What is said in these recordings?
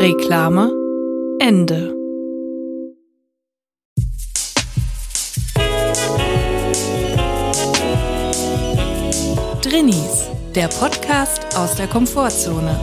Reklame Ende. Drinnies, der Podcast aus der Komfortzone.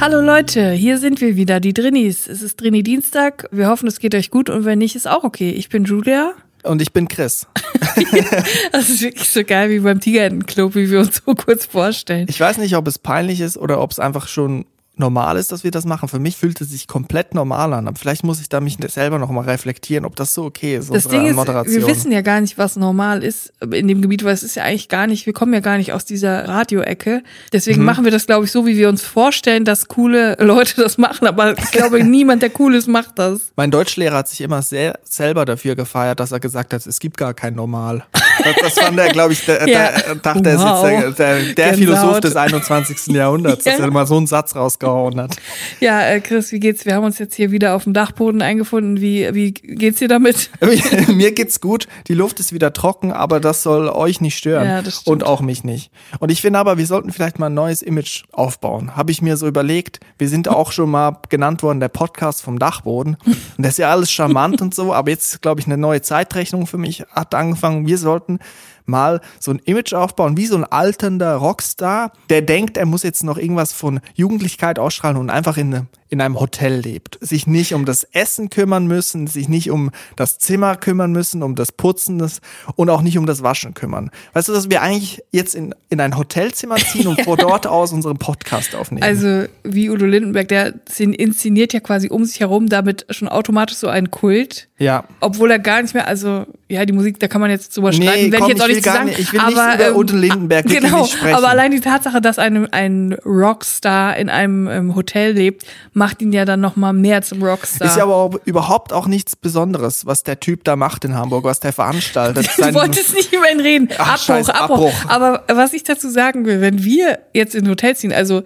Hallo Leute, hier sind wir wieder, die Drinnies. Es ist Drini Dienstag. Wir hoffen, es geht euch gut und wenn nicht, ist auch okay. Ich bin Julia. Und ich bin Chris. das ist wirklich so geil wie beim Tigerentenclub, wie wir uns so kurz vorstellen. Ich weiß nicht, ob es peinlich ist oder ob es einfach schon normal ist, dass wir das machen. Für mich fühlt es sich komplett normal an. Aber vielleicht muss ich da mich selber noch mal reflektieren, ob das so okay ist. Das Ding ist, wir wissen ja gar nicht, was normal ist in dem Gebiet, weil es ist ja eigentlich gar nicht, wir kommen ja gar nicht aus dieser Radioecke. Deswegen mhm. machen wir das, glaube ich, so, wie wir uns vorstellen, dass coole Leute das machen. Aber ich glaube, niemand, der cool ist, macht das. Mein Deutschlehrer hat sich immer sehr selber dafür gefeiert, dass er gesagt hat, es gibt gar kein Normal. Das, das fand er, glaube ich, der, ja. der, dachte, wow. er ist jetzt der, der, der Philosoph des 21. Jahrhunderts, ja. dass er mal so einen Satz rausgehauen hat. Ja, äh, Chris, wie geht's? Wir haben uns jetzt hier wieder auf dem Dachboden eingefunden. Wie, wie geht's dir damit? Mir geht's gut. Die Luft ist wieder trocken, aber das soll euch nicht stören. Ja, das stimmt. Und auch mich nicht. Und ich finde aber, wir sollten vielleicht mal ein neues Image aufbauen. Habe ich mir so überlegt. Wir sind auch schon mal genannt worden, der Podcast vom Dachboden. Und das ist ja alles charmant und so, aber jetzt, glaube ich, eine neue Zeitrechnung für mich hat angefangen. Wir sollten mal so ein Image aufbauen, wie so ein alternder Rockstar, der denkt, er muss jetzt noch irgendwas von Jugendlichkeit ausstrahlen und einfach in in einem Hotel lebt, sich nicht um das Essen kümmern müssen, sich nicht um das Zimmer kümmern müssen, um das Putzen des, und auch nicht um das Waschen kümmern. Weißt du, dass wir eigentlich jetzt in, in ein Hotelzimmer ziehen und vor dort aus unseren Podcast aufnehmen? Also wie Udo Lindenberg, der inszeniert ja quasi um sich herum damit schon automatisch so einen Kult. Ja. Obwohl er gar nicht mehr, also ja, die Musik, da kann man jetzt drüber streiten, nee, werde ich jetzt auch nicht sagen. Nicht, ich will aber, nicht über ähm, Udo Lindenberg genau, sprechen. Aber allein die Tatsache, dass ein, ein Rockstar in einem ähm, Hotel lebt, macht ihn ja dann noch mal mehr zum Rockstar. Ist ja aber auch überhaupt auch nichts Besonderes, was der Typ da macht in Hamburg, was der veranstaltet. du wolltest nicht über ihn reden. Ach, Abbruch, Scheiß, Abbruch, Abbruch. Aber was ich dazu sagen will, wenn wir jetzt in ein Hotel ziehen, also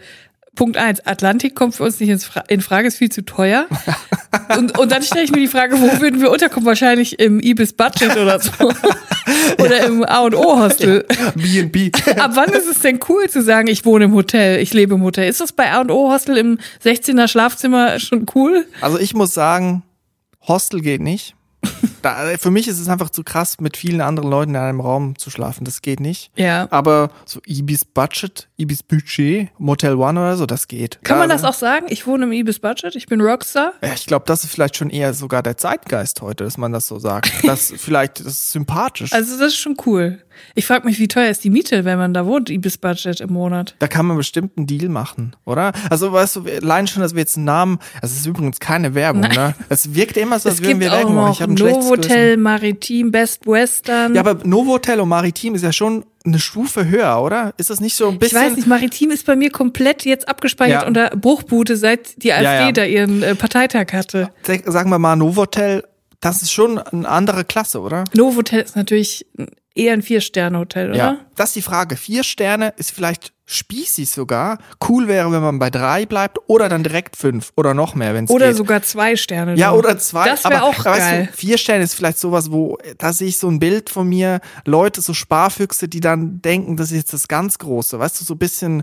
Punkt eins, Atlantik kommt für uns nicht in Frage, ist viel zu teuer. Und, und dann stelle ich mir die Frage, wo würden wir unterkommen? Wahrscheinlich im Ibis Budget oder so. oder im A&O-Hostel. B&B. Ab wann ist es denn cool zu sagen, ich wohne im Hotel, ich lebe im Hotel? Ist das bei A&O-Hostel im 16er Schlafzimmer schon cool? Also ich muss sagen, Hostel geht nicht. Da, für mich ist es einfach zu krass, mit vielen anderen Leuten in einem Raum zu schlafen. Das geht nicht. Ja. Aber so Ibis Budget, Ibis Budget, Motel One oder so, das geht. Kann man das auch sagen? Ich wohne im Ibis Budget, ich bin Rockstar. Ja, ich glaube, das ist vielleicht schon eher sogar der Zeitgeist heute, dass man das so sagt. Das vielleicht, das ist sympathisch. Also das ist schon cool. Ich frage mich, wie teuer ist die Miete, wenn man da wohnt, Ibis Budget im Monat? Da kann man bestimmt einen Deal machen, oder? Also weißt du, allein schon, dass wir jetzt einen Namen, das ist übrigens keine Werbung, Nein. ne? Es wirkt immer so, als würden wir Werbung machen. Ich habe ein Novotel, Maritim, Best Western. Ja, aber Novotel und Maritim ist ja schon eine Stufe höher, oder? Ist das nicht so ein bisschen? Ich weiß nicht, Maritim ist bei mir komplett jetzt abgespeichert ja. unter Bruchbute, seit die AfD ja, ja. da ihren äh, Parteitag hatte. Sagen wir mal, Novotel, das ist schon eine andere Klasse, oder? Novotel ist natürlich eher ein Vier-Sterne-Hotel, oder? Ja, das ist die Frage. Vier Sterne ist vielleicht spießig sogar. Cool wäre, wenn man bei drei bleibt oder dann direkt fünf oder noch mehr, wenn es Oder geht. sogar zwei Sterne. Ja, oder zwei. Das wäre auch geil. Weißt du, vier Sterne ist vielleicht sowas, wo, da sehe ich so ein Bild von mir, Leute, so Sparfüchse, die dann denken, das ist jetzt das ganz Große. Weißt du, so ein bisschen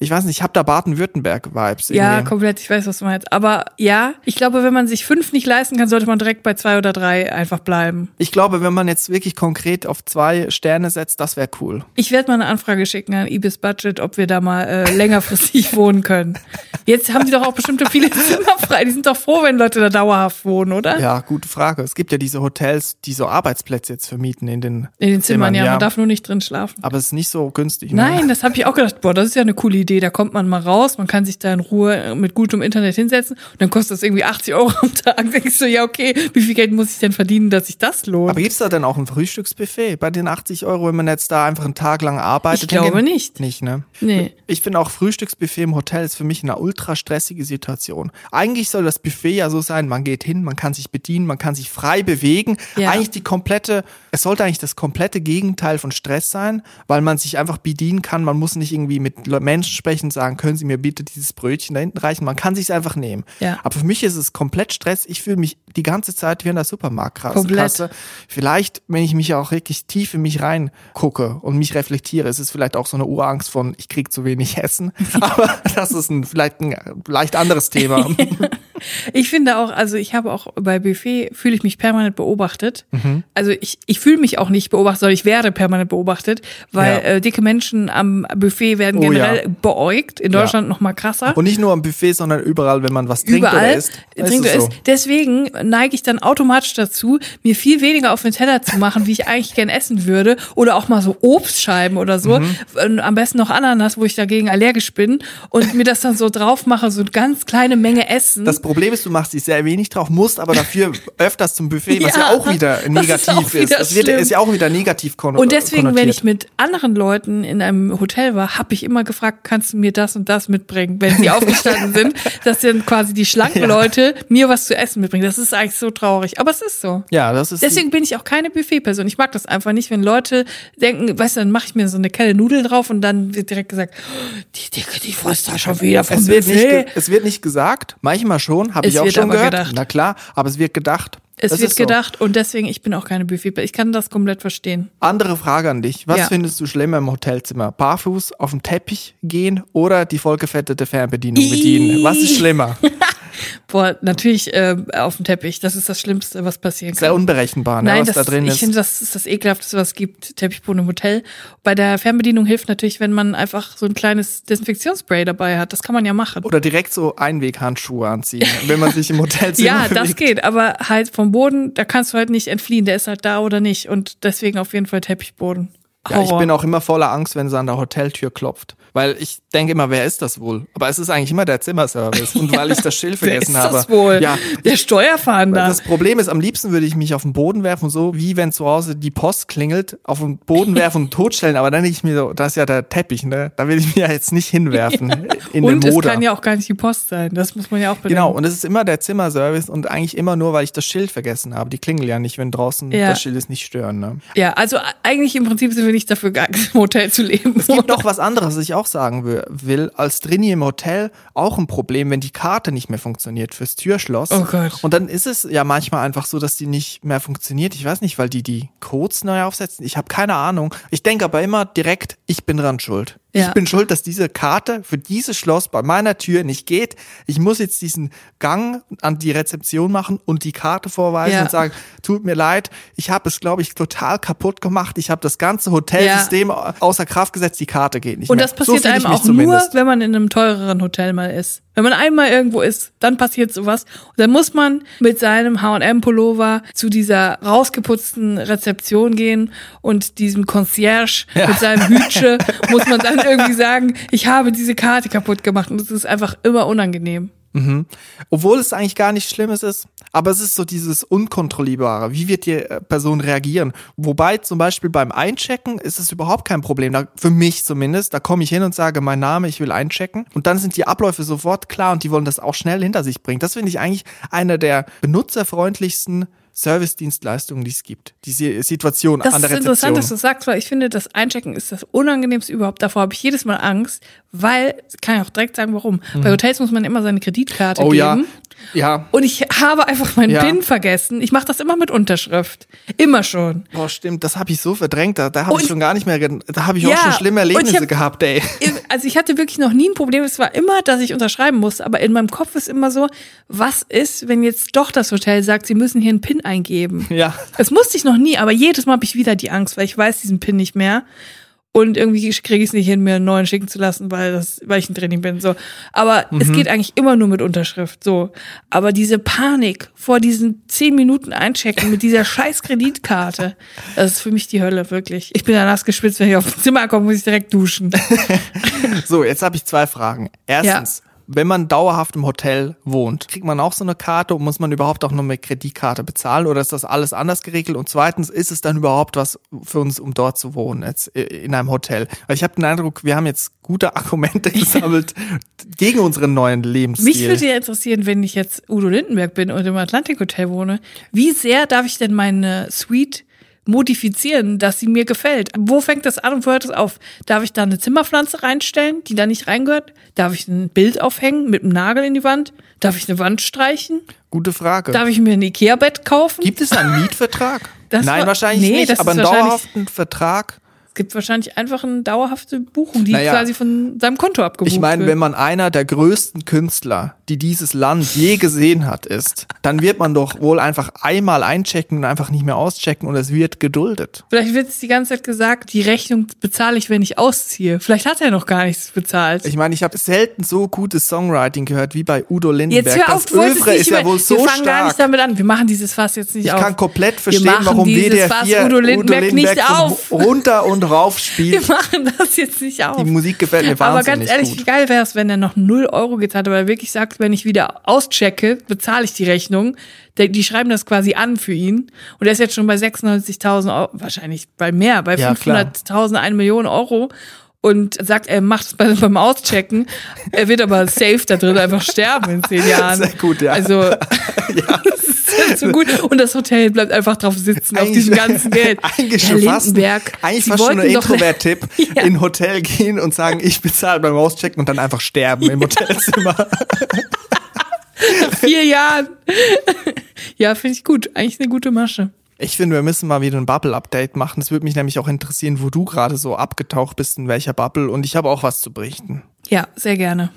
ich weiß nicht, ich habe da Baden-Württemberg-Vibes. Ja, komplett, ich weiß, was du meinst. Aber ja, ich glaube, wenn man sich fünf nicht leisten kann, sollte man direkt bei zwei oder drei einfach bleiben. Ich glaube, wenn man jetzt wirklich konkret auf zwei Sterne setzt, das wäre cool. Ich werde mal eine Anfrage schicken an Ibis Budget, ob wir da mal äh, längerfristig wohnen können. Jetzt haben die doch auch bestimmte viele Zimmer frei. Die sind doch froh, wenn Leute da dauerhaft wohnen, oder? Ja, gute Frage. Es gibt ja diese Hotels, die so Arbeitsplätze jetzt vermieten in den, in den Zimmern. Zimmern ja, man darf nur nicht drin schlafen. Aber es ist nicht so günstig. Ne? Nein, das habe ich auch gedacht. Boah, das ist ja eine coole Idee. Da kommt man mal raus, man kann sich da in Ruhe mit gutem Internet hinsetzen und dann kostet das irgendwie 80 Euro am Tag. Denkst du, ja, okay, wie viel Geld muss ich denn verdienen, dass sich das lohnt? Aber gibt's da denn auch ein Frühstücksbuffet bei den 80 Euro, wenn man jetzt da einfach einen Tag lang arbeitet? Ich glaube nicht. Nicht, ne? Nee. Ich finde auch Frühstücksbuffet im Hotel ist für mich eine ultra stressige Situation. Eigentlich soll das Buffet ja so sein, man geht hin, man kann sich bedienen, man kann sich frei bewegen. Ja. Eigentlich die komplette, es sollte eigentlich das komplette Gegenteil von Stress sein, weil man sich einfach bedienen kann. Man muss nicht irgendwie mit Menschen sprechen und sagen, können Sie mir bitte dieses Brötchen da hinten reichen. Man kann sich einfach nehmen. Ja. Aber für mich ist es komplett Stress. Ich fühle mich die ganze Zeit wie in der Supermarktkasse. Vielleicht, wenn ich mich auch wirklich tief in mich reingucke und mich reflektiere, ist es vielleicht auch so eine Urangst von, ich kriege zu wenig Essen. Aber das ist ein, vielleicht ein leicht anderes Thema. ich finde auch, also ich habe auch bei Buffet fühle ich mich permanent beobachtet. Mhm. Also ich, ich fühle mich auch nicht beobachtet, sondern ich werde permanent beobachtet, weil ja. äh, dicke Menschen am Buffet werden oh, generell ja. beäugt. In Deutschland ja. noch mal krasser. Und nicht nur am Buffet, sondern überall, wenn man was trinkt überall oder isst. Trinkt oder isst. Deswegen neige ich dann automatisch dazu, mir viel weniger auf den Teller zu machen, wie ich eigentlich gern essen würde. Oder auch mal so Obstscheiben oder so. Mhm. Am besten noch Ananas, wo ich dagegen allergisch bin. Und mir das dann so drauf mache, so eine ganz kleine Menge Essen. Das Problem ist, du machst dich sehr wenig drauf, musst aber dafür öfters zum Buffet, was ja, ja auch wieder negativ ist. Wieder ist. Das wird, ist ja auch wieder negativ konnotiert. Und deswegen, wenn ich mit anderen Leuten in einem Hotel war, habe ich immer gefragt, kannst du mir das und das mitbringen, wenn sie aufgestanden sind, dass dann quasi die schlanken ja. Leute mir was zu essen mitbringen. Das ist eigentlich so traurig, aber es ist so. Ja, das ist. Deswegen bin ich auch keine Buffet-Person. Ich mag das einfach nicht, wenn Leute denken, weißt du, dann mache ich mir so eine Kelle Nudeln drauf und dann wird direkt gesagt, oh, die Dicke, die frisst da schon wieder vom es wird, nicht, es wird nicht gesagt, manchmal schon, habe ich auch schon gehört. Gedacht. Na klar, aber es wird gedacht. Es das wird gedacht so. und deswegen, ich bin auch keine Buffet. Ich kann das komplett verstehen. Andere Frage an dich. Was ja. findest du schlimmer im Hotelzimmer? Barfuß auf dem Teppich gehen oder die vollgefettete Fernbedienung bedienen? Was ist schlimmer? Boah, natürlich äh, auf dem Teppich. Das ist das Schlimmste, was passieren kann. Sehr unberechenbar, ne, Nein, was das, da drin ist. Ich finde, das ist das ekelhafteste, was es gibt. Teppichboden im Hotel. Bei der Fernbedienung hilft natürlich, wenn man einfach so ein kleines Desinfektionsspray dabei hat. Das kann man ja machen. Oder direkt so Einweghandschuhe anziehen, wenn man sich im Hotelzimmer Ja, bewegt. das geht. Aber halt vom Boden, da kannst du halt nicht entfliehen. Der ist halt da oder nicht. Und deswegen auf jeden Fall Teppichboden. Ja, ich bin auch immer voller Angst, wenn sie an der Hoteltür klopft. Weil ich denke immer, wer ist das wohl? Aber es ist eigentlich immer der Zimmerservice. Und weil ich das Schild vergessen wer ist das habe. Wohl? Ja. Der Steuerfahnder. Das Problem ist, am liebsten würde ich mich auf den Boden werfen, so wie wenn zu Hause die Post klingelt, auf den Boden werfen und totstellen. Aber dann denke ich mir so, das ist ja der Teppich, ne? Da will ich mir ja jetzt nicht hinwerfen. Ja. In und den Moder. es kann ja auch gar nicht die Post sein. Das muss man ja auch bedenken. Genau. Und es ist immer der Zimmerservice und eigentlich immer nur, weil ich das Schild vergessen habe. Die klingeln ja nicht, wenn draußen ja. das Schild ist nicht stören, ne? Ja, also eigentlich im Prinzip sind wir nicht dafür geeignet, im Hotel zu leben. Es gibt noch was anderes, was ich auch sagen will. Als Drini im Hotel auch ein Problem, wenn die Karte nicht mehr funktioniert fürs Türschloss. Oh Gott. Und dann ist es ja manchmal einfach so, dass die nicht mehr funktioniert. Ich weiß nicht, weil die die Codes neu aufsetzen. Ich habe keine Ahnung. Ich denke aber immer direkt, ich bin dran schuld. Ja. Ich bin schuld, dass diese Karte für dieses Schloss bei meiner Tür nicht geht. Ich muss jetzt diesen Gang an die Rezeption machen und die Karte vorweisen ja. und sagen, tut mir leid, ich habe es, glaube ich, total kaputt gemacht. Ich habe das ganze Hotelsystem ja. außer Kraft gesetzt, die Karte geht nicht und mehr. Und das passiert so einem auch zumindest. nur, wenn man in einem teureren Hotel mal ist. Wenn man einmal irgendwo ist, dann passiert sowas. Und dann muss man mit seinem H&M-Pullover zu dieser rausgeputzten Rezeption gehen und diesem Concierge ja. mit seinem Hütsche muss man dann irgendwie sagen, ich habe diese Karte kaputt gemacht. Und das ist einfach immer unangenehm. Mhm. Obwohl es eigentlich gar nicht Schlimmes ist, aber es ist so dieses Unkontrollierbare. Wie wird die äh, Person reagieren? Wobei zum Beispiel beim Einchecken ist es überhaupt kein Problem. Da, für mich zumindest. Da komme ich hin und sage, mein Name, ich will einchecken. Und dann sind die Abläufe sofort klar und die wollen das auch schnell hinter sich bringen. Das finde ich eigentlich einer der benutzerfreundlichsten Service-Dienstleistungen, die es gibt. Diese Situation das an der Rezeption. Das ist interessant, dass du sagst, weil ich finde, das Einchecken ist das Unangenehmste überhaupt. Davor habe ich jedes Mal Angst, weil, kann ich auch direkt sagen, warum. Mhm. Bei Hotels muss man immer seine Kreditkarte oh, geben. Ja. Ja. Und ich habe einfach meinen ja. PIN vergessen. Ich mache das immer mit Unterschrift. Immer schon. Boah, stimmt, das habe ich so verdrängt. Da, da habe ich schon gar nicht mehr, da habe ich ja, auch schon schlimme Erlebnisse hab, gehabt, ey. Also ich hatte wirklich noch nie ein Problem. Es war immer, dass ich unterschreiben musste. Aber in meinem Kopf ist immer so, was ist, wenn jetzt doch das Hotel sagt, sie müssen hier einen PIN eingeben? Ja. Das musste ich noch nie, aber jedes Mal habe ich wieder die Angst, weil ich weiß diesen PIN nicht mehr und irgendwie kriege ich es nicht hin, mir einen neuen schicken zu lassen, weil das, weil ich ein Training bin. So. Aber mhm. es geht eigentlich immer nur mit Unterschrift. So. Aber diese Panik vor diesen zehn Minuten einchecken mit dieser scheiß Kreditkarte, das ist für mich die Hölle, wirklich. Ich bin da nass geschwitzt, wenn ich auf Zimmer komme, muss ich direkt duschen. so, jetzt habe ich zwei Fragen. Erstens, ja wenn man dauerhaft im Hotel wohnt, kriegt man auch so eine Karte und muss man überhaupt auch noch mit Kreditkarte bezahlen oder ist das alles anders geregelt? Und zweitens, ist es dann überhaupt was für uns, um dort zu wohnen, jetzt in einem Hotel? Weil ich habe den Eindruck, wir haben jetzt gute Argumente gesammelt gegen unseren neuen Lebensstil. Mich würde ja interessieren, wenn ich jetzt Udo Lindenberg bin und im Atlantik Hotel wohne, wie sehr darf ich denn meine Suite modifizieren, dass sie mir gefällt. Wo fängt das an und wo hört es auf? Darf ich da eine Zimmerpflanze reinstellen, die da nicht reingehört? Darf ich ein Bild aufhängen mit einem Nagel in die Wand? Darf ich eine Wand streichen? Gute Frage. Darf ich mir ein Ikea-Bett kaufen? Gibt es einen Mietvertrag? Nein, war, wahrscheinlich nee, nicht, aber einen dauerhaften Vertrag gibt wahrscheinlich einfach eine dauerhafte Buchung, die naja, quasi von seinem Konto abgebucht Ich meine, wenn man einer der größten Künstler, die dieses Land je gesehen hat, ist, dann wird man doch wohl einfach einmal einchecken und einfach nicht mehr auschecken und es wird geduldet. Vielleicht wird es die ganze Zeit gesagt, die Rechnung bezahle ich, wenn ich ausziehe. Vielleicht hat er noch gar nichts bezahlt. Ich meine, ich habe selten so gutes Songwriting gehört wie bei Udo Lindenberg. Jetzt hör auf, das Övre ist ja wohl so stark. Wir fangen gar nicht damit an. Wir machen dieses Fass jetzt nicht ich auf. Ich kann komplett verstehen, warum WDR 4 Udo Lindenberg, Udo Lindenberg nicht auf. runter und rauf spielt. Wir machen das jetzt nicht auf. Die Musik gefällt mir wahnsinnig Aber ganz ehrlich, gut. wie geil wäre es, wenn er noch 0 Euro gezahlt hat, weil er wirklich sagt, wenn ich wieder auschecke, bezahle ich die Rechnung. Die schreiben das quasi an für ihn. Und er ist jetzt schon bei 96.000 Euro, wahrscheinlich bei mehr, bei ja, 500.000, 1 Million Euro und sagt, er macht es beim Auschecken. Er wird aber safe da drin einfach sterben in zehn Jahren. Sehr gut, ja. Also, ja. das ist so gut. Und das Hotel bleibt einfach drauf sitzen, eigentlich, auf diesem ganzen Geld. Eigentlich Herr schon fast, eigentlich fast schon ein Introvert-Tipp. ja. In ein Hotel gehen und sagen, ich bezahle beim Auschecken und dann einfach sterben im Hotelzimmer. Nach vier Jahren. Ja, finde ich gut. Eigentlich eine gute Masche. Ich finde, wir müssen mal wieder ein Bubble-Update machen. Es würde mich nämlich auch interessieren, wo du gerade so abgetaucht bist, in welcher Bubble. Und ich habe auch was zu berichten. Ja, sehr gerne.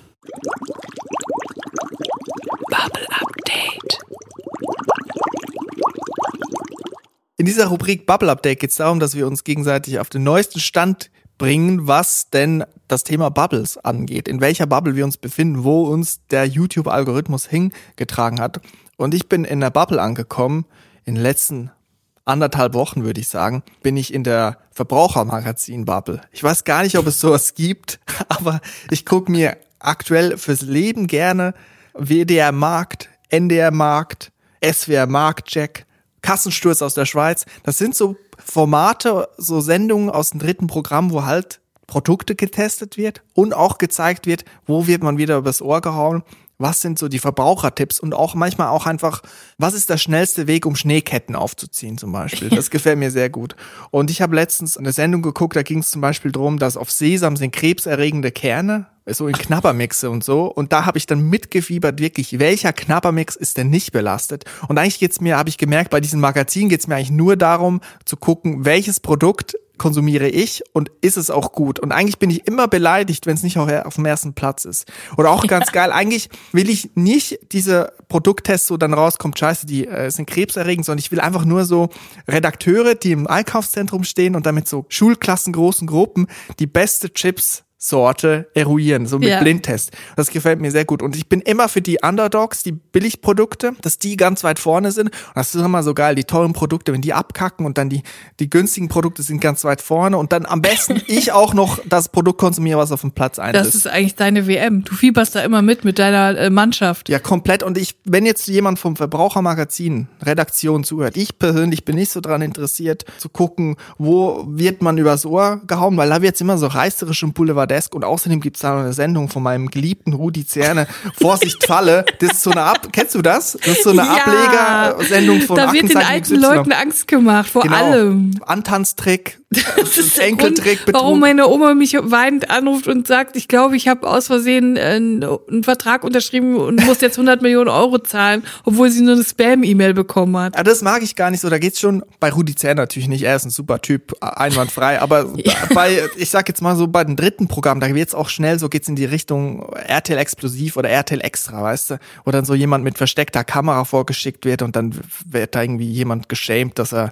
Bubble-Update. In dieser Rubrik Bubble Update geht es darum, dass wir uns gegenseitig auf den neuesten Stand bringen, was denn das Thema Bubbles angeht, in welcher Bubble wir uns befinden, wo uns der YouTube-Algorithmus hingetragen hat. Und ich bin in der Bubble angekommen in den letzten anderthalb Wochen, würde ich sagen, bin ich in der Verbrauchermagazin-Bubble. Ich weiß gar nicht, ob es sowas gibt, aber ich gucke mir aktuell fürs Leben gerne WDR Markt, NDR Markt, SWR Marktcheck, Kassensturz aus der Schweiz. Das sind so Formate, so Sendungen aus dem dritten Programm, wo halt Produkte getestet wird und auch gezeigt wird, wo wird man wieder übers Ohr gehauen was sind so die Verbrauchertipps und auch manchmal auch einfach, was ist der schnellste Weg, um Schneeketten aufzuziehen zum Beispiel. Das gefällt mir sehr gut. Und ich habe letztens eine Sendung geguckt, da ging es zum Beispiel darum, dass auf Sesam sind krebserregende Kerne, so in Knabbermixe und so. Und da habe ich dann mitgefiebert, wirklich, welcher Knabbermix ist denn nicht belastet? Und eigentlich geht's mir, habe ich gemerkt, bei diesem Magazin geht's mir eigentlich nur darum zu gucken, welches Produkt konsumiere ich und ist es auch gut? Und eigentlich bin ich immer beleidigt, wenn es nicht auch auf dem ersten Platz ist. Oder auch ganz geil, eigentlich will ich nicht diese Produkttests, so dann rauskommt, scheiße, die äh, sind krebserregend, sondern ich will einfach nur so Redakteure, die im Einkaufszentrum stehen und damit so Schulklassen, großen Gruppen die beste Chips Sorte eruieren, so mit ja. Blindtest. Das gefällt mir sehr gut. Und ich bin immer für die Underdogs, die Billigprodukte, dass die ganz weit vorne sind. Und das ist immer so geil, die tollen Produkte, wenn die abkacken und dann die, die günstigen Produkte sind ganz weit vorne und dann am besten ich auch noch das Produkt konsumiere, was auf dem Platz eins ist. Das ist eigentlich deine WM. Du fieberst da immer mit, mit deiner äh, Mannschaft. Ja, komplett. Und ich, wenn jetzt jemand vom Verbrauchermagazin, Redaktion zuhört, ich persönlich bin nicht so dran interessiert, zu gucken, wo wird man übers Ohr gehauen, weil da wird's immer so reißerisch im Boulevard Desk und außerdem gibt es da noch eine Sendung von meinem geliebten Rudi Zerne, Vorsicht Falle. Das ist so eine Ab kennst du das? Das ist so eine ja, Ablegersendung von Da wird den alten Leuten Angst gemacht, vor genau. allem. Antanztrick, das ist der Enkeltrick, Grund, warum meine Oma mich weinend anruft und sagt, ich glaube, ich habe aus Versehen einen, einen, Vertrag unterschrieben und muss jetzt 100 Millionen Euro zahlen, obwohl sie nur eine Spam-E-Mail bekommen hat. Ja, das mag ich gar nicht so. Da geht's schon bei Rudi Zern natürlich nicht. Er ist ein super Typ, einwandfrei. Aber ja. bei, ich sag jetzt mal so, bei dem dritten Programm, da wird's auch schnell so, geht's in die Richtung RTL Explosiv oder RTL Extra, weißt du? Wo dann so jemand mit versteckter Kamera vorgeschickt wird und dann wird da irgendwie jemand geschämt, dass er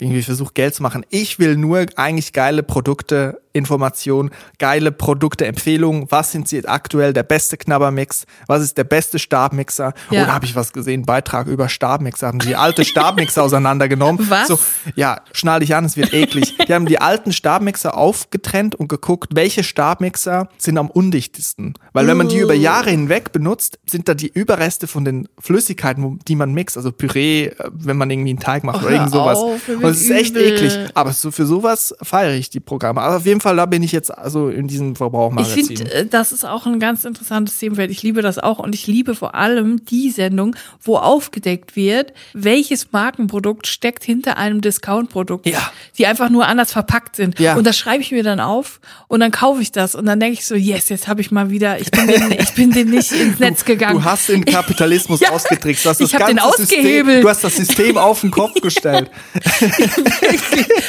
irgendwie versucht, Geld zu machen. Ich will nur eigentlich geile Produkte Information, geile Produkte, Empfehlungen. Was sind sie aktuell der beste Knabbermix? Was ist der beste Stabmixer? Ja. Oder habe ich was gesehen? Beitrag über Stabmixer. Haben die alte Stabmixer auseinandergenommen. Was? So, ja, schnall dich an, es wird eklig. Die haben die alten Stabmixer aufgetrennt und geguckt, welche Stabmixer sind am undichtesten. Weil wenn man die über Jahre hinweg benutzt, sind da die Überreste von den Flüssigkeiten, die man mixt, also Püree, äh, wenn man irgendwie einen Teig macht oh, oder irgend sowas. Auf, und es ist echt eklig. Aber so für sowas feiere ich die Programme. Aber auf jeden Fall, da bin ich jetzt also in diesem Verbrauchmagazin. Ich finde, äh, das ist auch ein ganz interessantes Themenfeld. Ich liebe das auch und ich liebe vor allem die Sendung, wo aufgedeckt wird, welches Markenprodukt steckt hinter einem Discount-Produkt, ja. die einfach nur anders verpackt sind. Ja. Und das schreibe ich mir dann auf und dann kaufe ich das und dann denke ich so, yes, jetzt habe ich mal wieder, ich bin den, ich bin den nicht ins Netz gegangen. Du, du hast den Kapitalismus ja. ausgetrickst. Du hast ich habe den ausgehebelt. System, du hast das System auf den Kopf gestellt.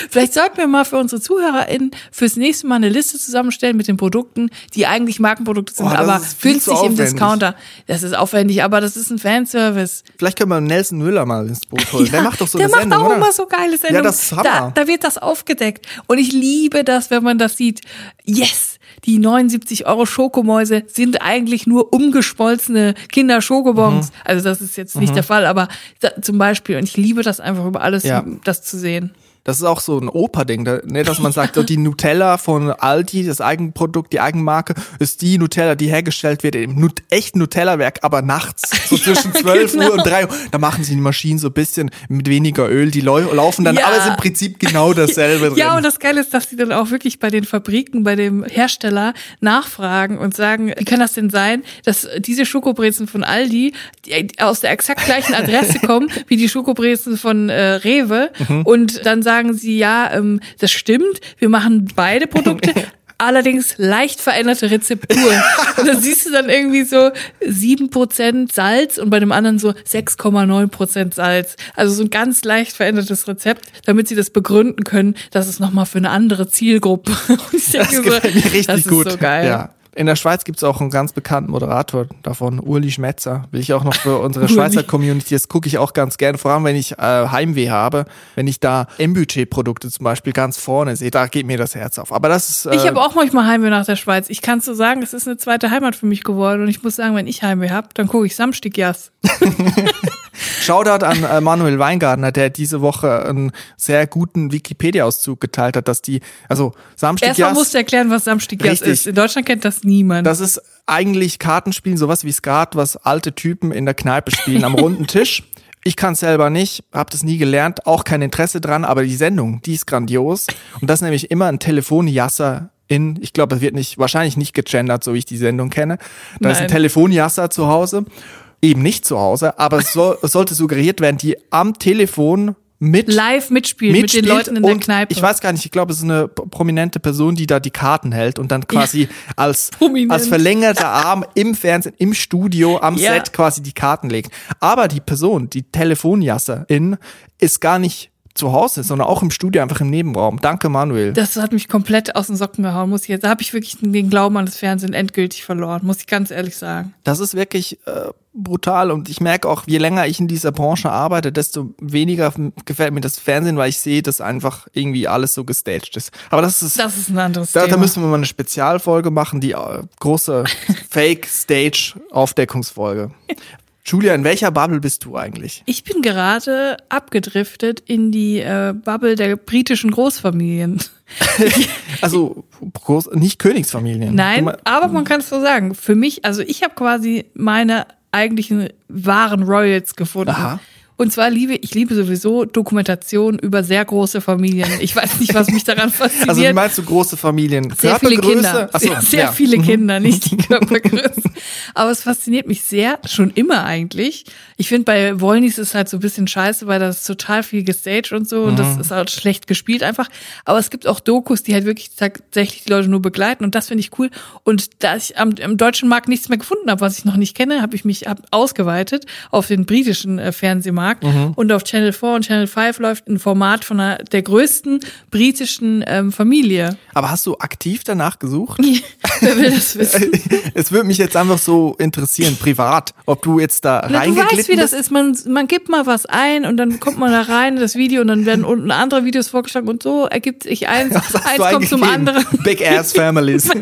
Vielleicht sollten wir mal für unsere ZuhörerInnen fürs nächste Mal eine Liste zusammenstellen mit den Produkten, die eigentlich Markenprodukte sind, oh, aber günstig im Discounter. Das ist aufwendig, aber das ist ein Fanservice. Vielleicht können wir Nelson Müller mal ins Boot holen. Ja, der macht doch so der eine Sendung, Der macht auch immer so geile Sendungen. Ja, das ist Hammer. Da, da wird das aufgedeckt. Und ich liebe das, wenn man das sieht. Yes! die 79 Euro Schokomäuse sind eigentlich nur umgeschmolzene Kinder-Schokobons. Mhm. Also das ist jetzt nicht mhm. der Fall, aber da, zum Beispiel, und ich liebe das einfach über alles, ja. das zu sehen. Das ist auch so ein Opa-Ding, ne, dass man sagt, so die Nutella von Aldi, das Eigenprodukt, die Eigenmarke, ist die Nutella, die hergestellt wird im Nut echten Nutella-Werk, aber nachts, so zwischen 12 genau. Uhr und 3 Uhr. Da machen sie die Maschinen so ein bisschen mit weniger Öl, die laufen dann, ja. aber es ist im Prinzip genau dasselbe drin. Ja, und das Geile ist, dass sie dann auch wirklich bei den Fabriken, bei dem Hersteller nachfragen und sagen, wie kann das denn sein, dass diese Schokobrezen von Aldi aus der exakt gleichen Adresse kommen, wie die Schokobrezen von äh, Rewe mhm. und dann sagen sagen sie, ja, ähm, das stimmt, wir machen beide Produkte, allerdings leicht veränderte Rezeptur. und da siehst du dann irgendwie so sieben Prozent Salz und bei dem anderen so 6,9% Salz. Also so ein ganz leicht verändertes Rezept, damit sie das begründen können, dass es nochmal für eine andere Zielgruppe. Und ich denke das gefällt so, mir richtig das gut. Ist so geil. Ja. In der Schweiz gibt es auch einen ganz bekannten Moderator davon, Uli Schmetzer. Will ich auch noch für unsere Schweizer Community, das gucke ich auch ganz gerne, vor allem wenn ich äh, Heimweh habe, wenn ich da M-Budget-Produkte zum Beispiel ganz vorne sehe, da geht mir das Herz auf. Aber das ist. Äh, ich habe auch manchmal Heimweh nach der Schweiz. Ich kann so sagen, es ist eine zweite Heimat für mich geworden und ich muss sagen, wenn ich Heimweh habe, dann gucke ich Samstag Jas. Shoutout an äh, Manuel Weingartner, der diese Woche einen sehr guten Wikipedia-Auszug geteilt hat, dass die, also Samstag Erstmal musst du erklären, was Samstag ist. In Deutschland kennt das niemand. Das ist eigentlich Kartenspielen, sowas wie Skat, was alte Typen in der Kneipe spielen, am runden Tisch. Ich kann selber nicht, habe das nie gelernt, auch kein Interesse dran, aber die Sendung, die ist grandios. Und das ist nämlich immer ein Telefonjasser in, ich glaube, es wird nicht, wahrscheinlich nicht gegendert, so wie ich die Sendung kenne. Da Nein. ist ein Telefonjasser zu Hause eben nicht zu Hause, aber es, soll, es sollte suggeriert werden, die am Telefon mit live mitspielt mit den Leuten in der Kneipe. Ich weiß gar nicht, ich glaube, es ist eine prominente Person, die da die Karten hält und dann quasi ja. als, als verlängerter Arm im Fernsehen, im Studio, am ja. Set quasi die Karten legt. Aber die Person, die Telefonjasserin, ist gar nicht zu Hause, sondern auch im Studio, einfach im Nebenraum. Danke, Manuel. Das hat mich komplett aus den Socken gehauen, muss ich jetzt. Da habe ich wirklich den Glauben an das Fernsehen endgültig verloren, muss ich ganz ehrlich sagen. Das ist wirklich äh, brutal und ich merke auch, je länger ich in dieser Branche arbeite, desto weniger gefällt mir das Fernsehen, weil ich sehe, dass einfach irgendwie alles so gestaged ist. Aber das ist das ist ein anderes da, Thema. Da müssen wir mal eine Spezialfolge machen, die äh, große Fake Stage Aufdeckungsfolge. Julia, in welcher Bubble bist du eigentlich? Ich bin gerade abgedriftet in die äh, Bubble der britischen Großfamilien. also groß, nicht Königsfamilien. Nein, aber man kann es so sagen. Für mich, also ich habe quasi meine eigentlichen wahren Royals gefunden. Aha. Und zwar liebe ich liebe sowieso Dokumentation über sehr große Familien. Ich weiß nicht, was mich daran fasziniert. Also wie meinst du große Familien? Sehr viele Kinder. Achso, sehr, sehr ja. viele mhm. Kinder, nicht die Körpergröße. Aber es fasziniert mich sehr, schon immer eigentlich. Ich finde bei Wollnis ist halt so ein bisschen scheiße, weil das ist total viel gestaged und so und das mhm. ist halt schlecht gespielt einfach. Aber es gibt auch Dokus, die halt wirklich tatsächlich die Leute nur begleiten und das finde ich cool. Und da ich am, am deutschen Markt nichts mehr gefunden habe, was ich noch nicht kenne, habe ich mich hab ausgeweitet auf den britischen äh, Fernsehmarkt mhm. und auf Channel 4 und Channel 5 läuft ein Format von einer, der größten britischen ähm, Familie. Aber hast du aktiv danach gesucht? Wer will das wissen? es würde mich jetzt einfach so interessieren, privat, ob du jetzt da Na, weißt, wie das ist. Man, man gibt mal was ein und dann kommt man da rein in das Video und dann werden unten andere Videos vorgeschlagen und so ergibt sich eins, eins kommt zum anderen. Big Ass Families.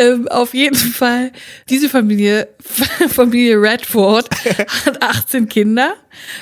ähm, auf jeden Fall, diese Familie, Familie Redford, hat 18 Kinder.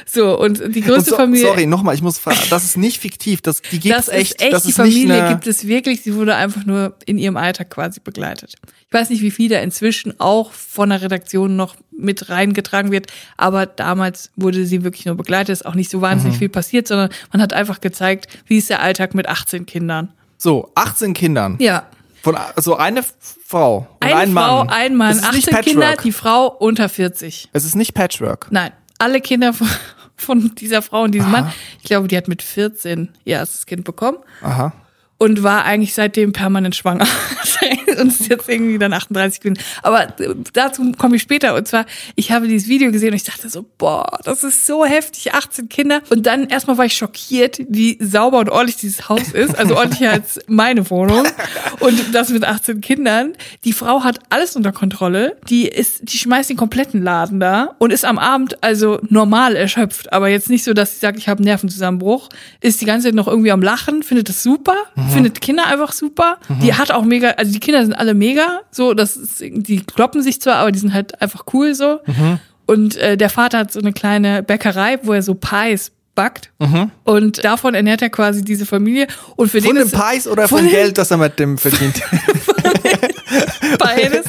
So, und die größte und so, Familie. Sorry, nochmal, ich muss fragen, das ist nicht fiktiv, das, die gibt es echt. echt. Das die ist Familie eine... gibt es wirklich, sie wurde einfach nur in ihrem Alter quasi begleitet. Ich weiß nicht, wie viel da inzwischen auch von der Redaktion noch mit reingetragen wird, aber damals wurde sie wirklich nur begleitet, ist auch nicht so wahnsinnig mhm. viel passiert, sondern man hat einfach gezeigt, wie ist der Alltag mit 18 Kindern. So, 18 Kindern. Ja. Von so eine Frau eine ein Frau, Mann. ein Mann, 18 Kinder, die Frau unter 40. Es ist nicht Patchwork. Nein, alle Kinder von, von dieser Frau und diesem Aha. Mann. Ich glaube, die hat mit 14 ihr erstes Kind bekommen. Aha und war eigentlich seitdem permanent schwanger und ist jetzt irgendwie dann 38 gewesen. Aber dazu komme ich später. Und zwar, ich habe dieses Video gesehen und ich dachte so, boah, das ist so heftig, 18 Kinder. Und dann erstmal war ich schockiert, wie sauber und ordentlich dieses Haus ist. Also ordentlicher als meine Wohnung. Und das mit 18 Kindern. Die Frau hat alles unter Kontrolle. Die ist, die schmeißt den kompletten Laden da und ist am Abend also normal erschöpft. Aber jetzt nicht so, dass sie sagt, ich habe einen Nervenzusammenbruch. Ist die ganze Zeit noch irgendwie am Lachen, findet das super. Mhm mhm. findet Kinder einfach super. Mhm. Die hat auch mega, also die Kinder sind alle mega, so, das ist, die kloppen sich zwar, aber die sind halt einfach cool so. Mhm. Und äh, der Vater hat so eine kleine Bäckerei, wo er so Pies backt. Mhm. Und davon ernährt er quasi diese Familie. Und für von den dem Pies oder von, von Geld, das er mit dem verdient? Beides.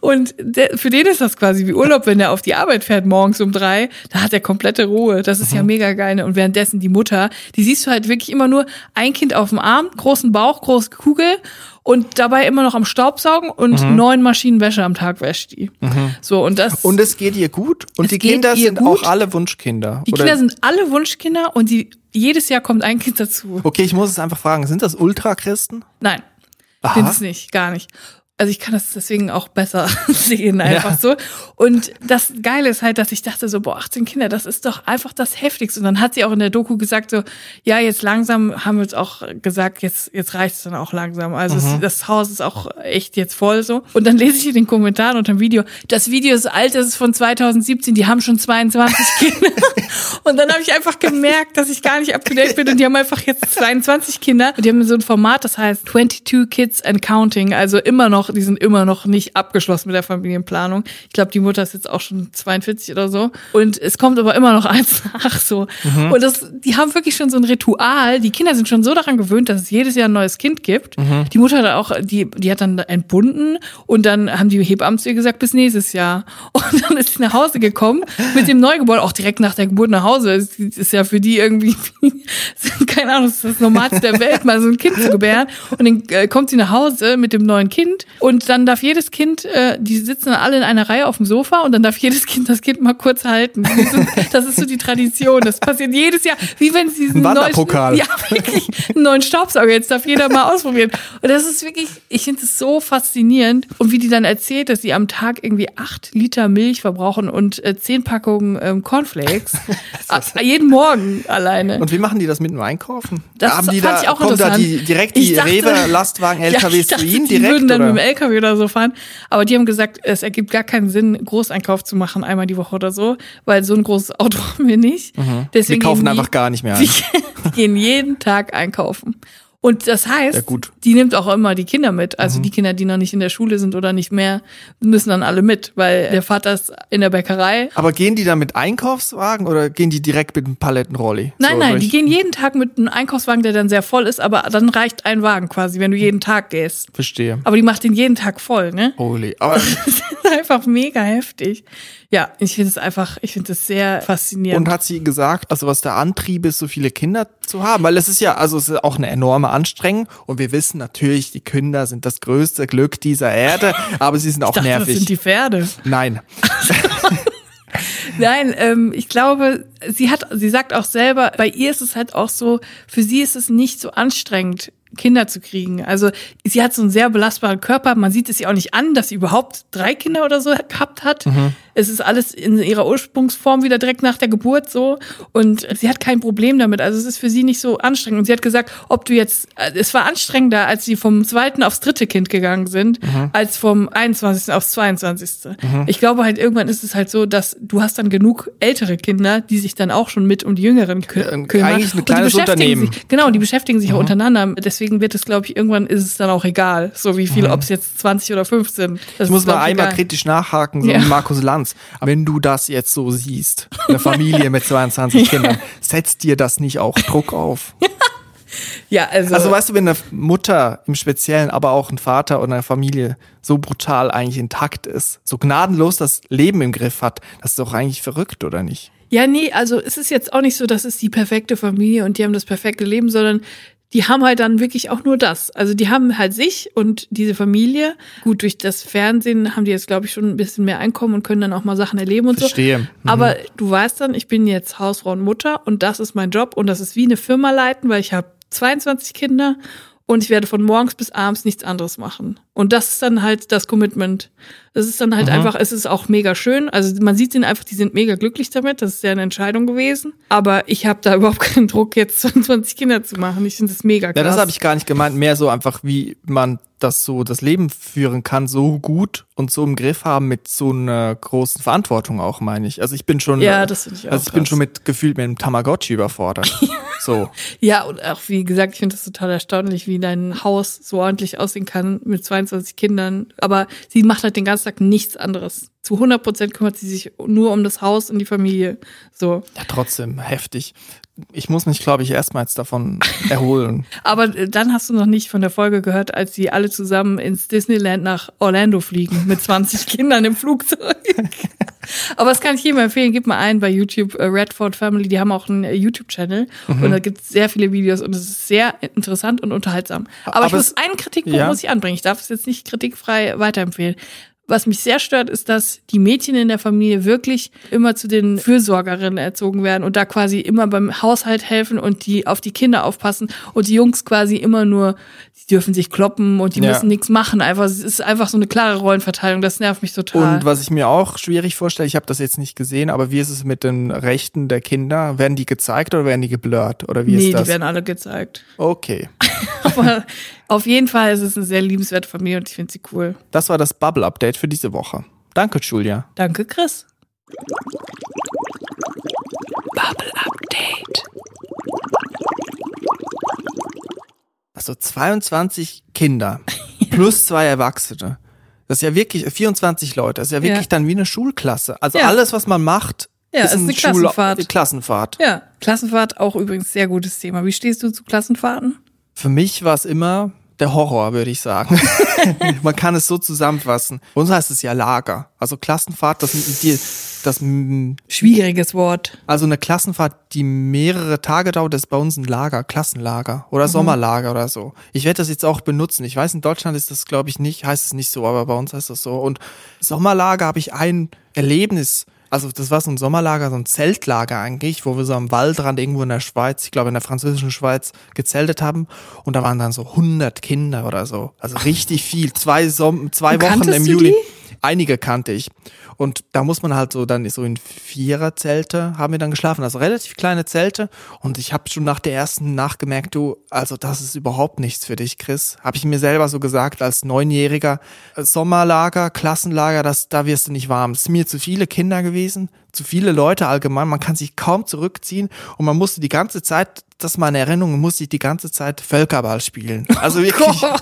Und der, für den ist das quasi wie Urlaub, wenn er auf die Arbeit fährt morgens um drei. Da hat er komplette Ruhe. Das ist mhm. ja mega geil. Und währenddessen die Mutter, die siehst du halt wirklich immer nur ein Kind auf dem Arm, großen Bauch, große Kugel und dabei immer noch am Staubsaugen und mhm. neun Maschinen Wäsche am Tag wäscht die. Mhm. So und das. Und es geht ihr gut und die Kinder sind gut. auch alle Wunschkinder. Die oder? Kinder sind alle Wunschkinder und die jedes Jahr kommt ein Kind dazu. Okay, ich muss es einfach fragen, sind das Ultrachristen? Nein. Sind es nicht, gar nicht also ich kann das deswegen auch besser sehen, einfach ja. so. Und das Geile ist halt, dass ich dachte so, boah, 18 Kinder, das ist doch einfach das Heftigste. Und dann hat sie auch in der Doku gesagt so, ja, jetzt langsam haben wir uns auch gesagt, jetzt, jetzt reicht es dann auch langsam. Also mhm. es, das Haus ist auch echt jetzt voll so. Und dann lese ich in den Kommentaren unter dem Video, das Video ist alt, das ist von 2017, die haben schon 22 Kinder. und dann habe ich einfach gemerkt, dass ich gar nicht up to date bin und die haben einfach jetzt 22 Kinder. Und die haben so ein Format, das heißt 22 Kids and Counting, also immer noch die sind immer noch nicht abgeschlossen mit der Familienplanung. Ich glaube, die Mutter ist jetzt auch schon 42 oder so. Und es kommt aber immer noch eins nach so. Mhm. Und das, die haben wirklich schon so ein Ritual. Die Kinder sind schon so daran gewöhnt, dass es jedes Jahr ein neues Kind gibt. Mhm. Die Mutter hat auch, die, die hat dann entbunden und dann haben die Hebammen zu ihr gesagt, bis nächstes Jahr. Und dann ist sie nach Hause gekommen mit dem Neugeburt, auch direkt nach der Geburt nach Hause. Das ist ja für die irgendwie, keine Ahnung, das ist das Normalste der Welt, mal so ein Kind zu gebären. Und dann äh, kommt sie nach Hause mit dem neuen Kind und dann darf jedes Kind, äh, die sitzen alle in einer Reihe auf dem Sofa und dann darf jedes Kind das Kind mal kurz halten. Das ist so die Tradition. Das passiert jedes Jahr. Wie wenn sie diesen neuen, ja, wirklich, einen neuen Staubsauger jetzt darf jeder mal ausprobieren. Und das ist wirklich, ich finde es so faszinierend. Und wie die dann erzählt, dass sie am Tag irgendwie acht Liter Milch verbrauchen und äh, zehn Packungen ähm, Cornflakes. jeden Morgen alleine. Und wie machen die das mit dem Einkaufen? Das Haben die fand da, ich auch kommt da die, direkt die Rewe-Lastwagen, LKWs ja, zu ihnen direkt? Würden dann oder? LKW oder so fahren. Aber die haben gesagt, es ergibt gar keinen Sinn, Großeinkauf zu machen, einmal die Woche oder so, weil so ein großes Auto haben wir nicht. Mhm. Deswegen wir kaufen einfach gar nicht mehr ein. Die, die gehen jeden Tag einkaufen. Und das heißt, die nimmt auch immer die Kinder mit. Also mhm. die Kinder, die noch nicht in der Schule sind oder nicht mehr, müssen dann alle mit, weil der Vater ist in der Bäckerei. Aber gehen die dann mit Einkaufswagen oder gehen die direkt mit einem Palettenrolli? Nein, so nein, durch? die gehen jeden Tag mit einem Einkaufswagen, der dann sehr voll ist, aber dann reicht ein Wagen quasi, wenn du jeden Tag gehst. Verstehe. Aber die macht den jeden Tag voll, ne? Holy. Aber das ist einfach mega heftig. Ja, ich finde es einfach, ich finde es sehr faszinierend. Und hat sie gesagt, also was der Antrieb ist, so viele Kinder zu haben? Weil es ist ja, also es ist auch eine enorme Anstrengung und wir wissen natürlich, die Kinder sind das größte Glück dieser Erde, aber sie sind auch dachte, nervig. Das sind die Pferde. Nein. Nein, ähm, ich glaube, sie hat, sie sagt auch selber, bei ihr ist es halt auch so, für sie ist es nicht so anstrengend, Kinder zu kriegen. Also sie hat so einen sehr belastbaren Körper. Man sieht es ihr auch nicht an, dass sie überhaupt drei Kinder oder so gehabt hat. Mhm. Es ist alles in ihrer Ursprungsform wieder direkt nach der Geburt so. Und sie hat kein Problem damit. Also es ist für sie nicht so anstrengend. Und sie hat gesagt, ob du jetzt, äh, es war anstrengender, als sie vom zweiten aufs dritte Kind gegangen sind, mhm. als vom 21. aufs 22. Mhm. Ich glaube halt, irgendwann ist es halt so, dass du hast dann genug ältere Kinder, die sich dann auch schon mit um die Jüngeren kü kümmern. Eigentlich ein kleines Unternehmen. Sich, genau, die beschäftigen sich auch mhm. untereinander. Deswegen wird es, glaube ich, irgendwann ist es dann auch egal, so wie viel, mhm. ob es jetzt 20 oder 15. Das ich muss mal einmal egal. kritisch nachhaken, so ja. wie Markus Lanz Lanz. Wenn du das jetzt so siehst, eine Familie mit 22 Kindern, setzt dir das nicht auch Druck auf? Ja, also. Also weißt du, wenn eine Mutter im Speziellen, aber auch ein Vater oder eine Familie so brutal eigentlich intakt ist, so gnadenlos das Leben im Griff hat, das ist doch eigentlich verrückt, oder nicht? Ja, nee, also es ist jetzt auch nicht so, dass es die perfekte Familie und die haben das perfekte Leben, sondern die haben halt dann wirklich auch nur das. Also die haben halt sich und diese Familie. Gut, durch das Fernsehen haben die jetzt, glaube ich, schon ein bisschen mehr Einkommen und können dann auch mal Sachen erleben und Verstehe. so. Mhm. Aber du weißt dann, ich bin jetzt Hausfrau und Mutter und das ist mein Job und das ist wie eine Firma leiten, weil ich habe 22 Kinder und ich werde von morgens bis abends nichts anderes machen. Und das ist dann halt das Commitment. Das ist dann halt mhm. einfach, es ist auch mega schön. Also man sieht ihnen einfach, die sind mega glücklich damit. Das ist ja eine Entscheidung gewesen. Aber ich habe da überhaupt keinen Druck, jetzt 22 Kinder zu machen. Ich finde das mega krass. Ja, das habe ich gar nicht gemeint. Mehr so einfach, wie man das so, das Leben führen kann, so gut und so im Griff haben mit so einer großen Verantwortung auch, meine ich. Also ich bin schon, ja, das ich auch also ich krass. bin schon mit gefühlt mit einem Tamagotchi überfordert. so. Ja, und auch wie gesagt, ich finde das total erstaunlich, wie dein Haus so ordentlich aussehen kann mit 22 Kindern. Aber sie macht halt den ganzen Tag nichts anderes. Zu 100 Prozent kümmert sie sich nur um das Haus und die Familie. So. Ja, trotzdem heftig. Ich muss mich, glaube ich, erstmals davon erholen. Aber äh, dann hast du noch nicht von der Folge gehört, als sie alle zusammen ins Disneyland nach Orlando fliegen mit 20 Kindern im Flugzeug. Aber das kann ich jedem empfehlen. Gib mal ein bei YouTube uh, Redford Family. Die haben auch einen uh, YouTube-Channel mhm. und da gibt es sehr viele Videos und es ist sehr interessant und unterhaltsam. Aber, Aber ich muss einen Kritikpunkt ja. muss ich anbringen. Ich darf es jetzt nicht kritikfrei weiterempfehlen. Was mich sehr stört, ist, dass die Mädchen in der Familie wirklich immer zu den Fürsorgerinnen erzogen werden und da quasi immer beim Haushalt helfen und die auf die Kinder aufpassen und die Jungs quasi immer nur, die dürfen sich kloppen und die ja. müssen nichts machen. Einfach, es ist einfach so eine klare Rollenverteilung. Das nervt mich total. Und was ich mir auch schwierig vorstelle, ich habe das jetzt nicht gesehen, aber wie ist es mit den Rechten der Kinder? Werden die gezeigt oder werden die geblurrt? Oder wie nee, ist das? die werden alle gezeigt. Okay. aber auf jeden Fall ist es eine sehr liebenswerte Familie und ich finde sie cool. Das war das Bubble-Update für diese Woche. Danke, Julia. Danke, Chris. Bubble Update. Also 22 Kinder plus zwei Erwachsene. Das ist ja wirklich 24 Leute. Das ist ja wirklich ja. dann wie eine Schulklasse. Also ja. alles, was man macht, ja, ist, ist eine Schul Klassenfahrt. Klassenfahrt. Ja, Klassenfahrt auch übrigens sehr gutes Thema. Wie stehst du zu Klassenfahrten? Für mich war es immer der Horror, würde ich sagen. Man kann es so zusammenfassen. Bei uns heißt es ja Lager. Also Klassenfahrt, das die, das schwieriges Wort. Also eine Klassenfahrt, die mehrere Tage dauert, ist bei uns ein Lager, Klassenlager oder mhm. Sommerlager oder so. Ich werde das jetzt auch benutzen. Ich weiß, in Deutschland ist das, glaube ich, nicht, heißt es nicht so, aber bei uns heißt das so. Und Sommerlager habe ich ein Erlebnis also das war so ein Sommerlager, so ein Zeltlager eigentlich, wo wir so am Waldrand irgendwo in der Schweiz, ich glaube in der französischen Schweiz, gezeltet haben. Und da waren dann so 100 Kinder oder so. Also richtig viel. Zwei, Som zwei Wochen im Juli. Die? Einige kannte ich. Und da muss man halt so dann so in Viererzelte haben wir dann geschlafen, also relativ kleine Zelte. Und ich habe schon nach der ersten Nacht gemerkt, du, also das ist überhaupt nichts für dich, Chris. Habe ich mir selber so gesagt als Neunjähriger. Sommerlager, Klassenlager, das, da wirst du nicht warm. Es sind mir zu viele Kinder gewesen, zu viele Leute allgemein. Man kann sich kaum zurückziehen und man musste die ganze Zeit das mal in Erinnerung, musste ich die ganze Zeit Völkerball spielen. Also oh wirklich, oh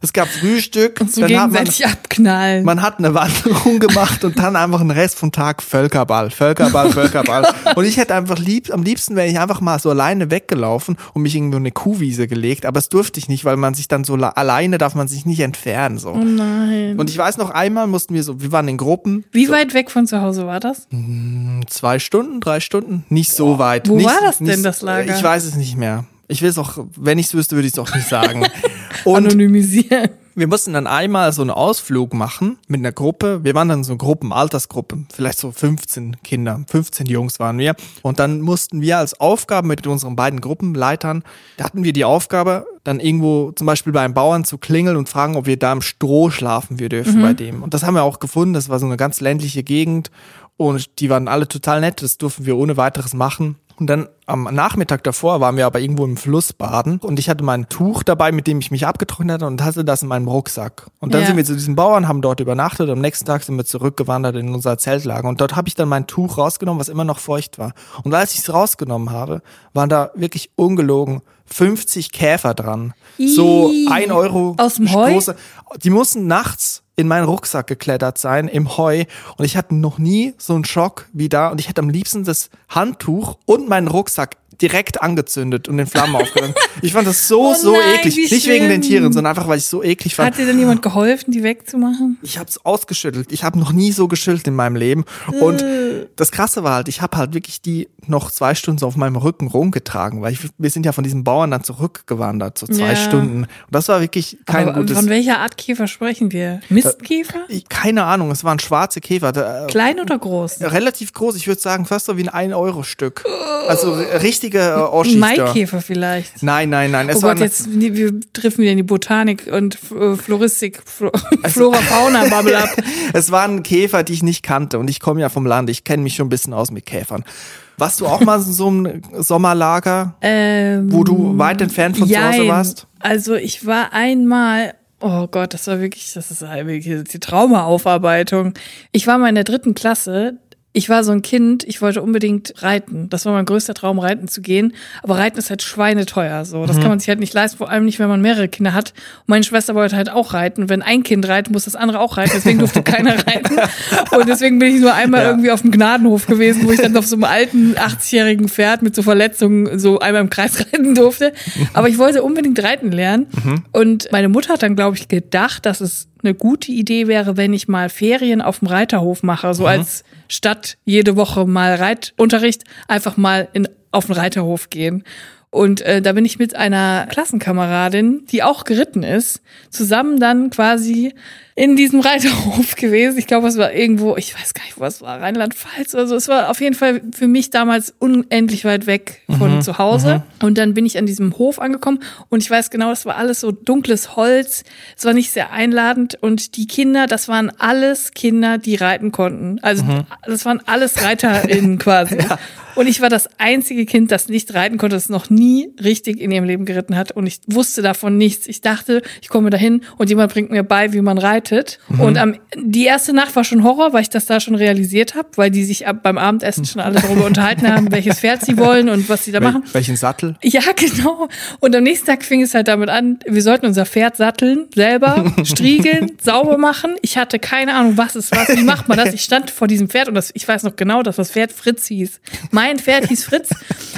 es gab Frühstück. Und so dann gegenseitig man, abknallen. Man hat eine Wanderung gemacht und dann einfach den Rest vom Tag Völkerball, Völkerball, Völkerball. und ich hätte einfach lieb, am liebsten wäre ich einfach mal so alleine weggelaufen und mich irgendwo eine Kuhwiese gelegt, aber das durfte ich nicht, weil man sich dann so alleine darf man sich nicht entfernen, so. Oh nein. Und ich weiß noch einmal mussten wir so, wir waren in Gruppen. Wie so, weit weg von zu Hause war das? Hm, zwei Stunden, drei Stunden, nicht so weit. Wo nicht, war das denn, das Lager? Ich weiß es nicht mehr. Ich will es auch, wenn ich es wüsste, würde ich es auch nicht sagen. Und Anonymisieren. Wir mussten dann einmal so einen Ausflug machen mit einer Gruppe. Wir waren dann so Gruppen, Altersgruppe, vielleicht so 15 Kinder, 15 Jungs waren wir. Und dann mussten wir als Aufgabe mit unseren beiden Gruppenleitern, da hatten wir die Aufgabe, dann irgendwo zum Beispiel bei einem Bauern zu klingeln und fragen, ob wir da im Stroh schlafen wir dürfen mhm. bei dem. Und das haben wir auch gefunden. Das war so eine ganz ländliche Gegend. Und die waren alle total nett. Das durften wir ohne weiteres machen. Und dann am Nachmittag davor waren wir aber irgendwo im Fluss baden und ich hatte mein Tuch dabei, mit dem ich mich abgetrocknet hatte und hatte das in meinem Rucksack. Und dann ja. sind wir zu diesen Bauern, haben dort übernachtet und am nächsten Tag sind wir zurückgewandert in unser Zeltlager und dort habe ich dann mein Tuch rausgenommen, was immer noch feucht war. Und als ich es rausgenommen habe, waren da wirklich ungelogen 50 Käfer dran. So ein Euro aus dem Heu. Große. Die mussten nachts in meinen Rucksack geklettert sein, im Heu. Und ich hatte noch nie so einen Schock wie da. Und ich hätte am liebsten das Handtuch und meinen Rucksack direkt angezündet und in Flammen aufgegangen. Ich fand das so, oh so nein, eklig. Nicht wegen den Tieren, sondern einfach, weil ich so eklig fand. Hat dir denn jemand geholfen, die wegzumachen? Ich habe es ausgeschüttelt. Ich habe noch nie so geschüttelt in meinem Leben. Und äh. das Krasse war halt, ich habe halt wirklich die noch zwei Stunden so auf meinem Rücken rumgetragen, weil ich, wir sind ja von diesen Bauern dann zurückgewandert, so zwei ja. Stunden. Und das war wirklich kein Aber gutes... Von welcher Art Käfer sprechen wir? Mistkäfer? Äh, keine Ahnung, es waren schwarze Käfer. Äh, Klein oder groß? Relativ groß. Ich würde sagen, fast so wie ein 1-Euro-Stück. Also richtige äh, Oschis Maikäfer vielleicht. Nein, nein, nein. Es oh Gott, jetzt wir treffen wieder in die Botanik und äh, Floristik, Flo Flora, Fauna, Bubble ab. es waren Käfer, die ich nicht kannte und ich komme ja vom Land. Ich kenne mich schon ein bisschen aus mit Käfern. Warst du auch mal in so einem Sommerlager, ähm, wo du weit entfernt von jein. zu Hause warst? Also ich war einmal Oh Gott, das war wirklich, das ist wirklich die Traumaaufarbeitung. Ich war mal in der dritten Klasse, ich war so ein Kind, ich wollte unbedingt reiten. Das war mein größter Traum, reiten zu gehen. Aber reiten ist halt schweineteuer. So, das mhm. kann man sich halt nicht leisten, vor allem nicht, wenn man mehrere Kinder hat. Und meine Schwester wollte halt auch reiten. Wenn ein Kind reitet, muss das andere auch reiten. Deswegen durfte keiner reiten. Und deswegen bin ich nur einmal ja. irgendwie auf dem Gnadenhof gewesen, wo ich dann auf so einem alten 80-jährigen Pferd mit so Verletzungen so einmal im Kreis reiten durfte. Aber ich wollte unbedingt reiten lernen. Mhm. Und meine Mutter hat dann, glaube ich, gedacht, dass es eine gute Idee wäre, wenn ich mal Ferien auf dem Reiterhof mache, so mhm. als statt jede Woche mal Reitunterricht einfach mal in, auf den Reiterhof gehen. Und äh, da bin ich mit einer Klassenkameradin, die auch geritten ist, zusammen dann quasi in diesem Reiterhof gewesen. Ich glaube, es war irgendwo, ich weiß gar nicht, wo es war, Rheinland-Pfalz oder so. Es war auf jeden Fall für mich damals unendlich weit weg von mhm, zu Hause. Mhm. Und dann bin ich an diesem Hof angekommen und ich weiß genau, es war alles so dunkles Holz. Es war nicht sehr einladend und die Kinder, das waren alles Kinder, die reiten konnten. Also mhm. das waren alles ReiterInnen quasi. ja. Und ich war das einzige Kind, das nicht reiten konnte, das noch nie richtig in ihrem Leben geritten hat. Und ich wusste davon nichts. Ich dachte, ich komme dahin und jemand bringt mir bei, wie man reitet. Mhm. Und am, die erste Nacht war schon Horror, weil ich das da schon realisiert habe, weil die sich ab, beim Abendessen schon alle darüber unterhalten haben, welches Pferd sie wollen und was sie da Wel machen. Welchen Sattel? Ja, genau. Und am nächsten Tag fing es halt damit an, wir sollten unser Pferd satteln, selber, striegeln, sauber machen. Ich hatte keine Ahnung, was es war. Wie macht man das? Ich stand vor diesem Pferd und das, ich weiß noch genau, dass das Pferd Fritz hieß. Mein mein Pferd hieß Fritz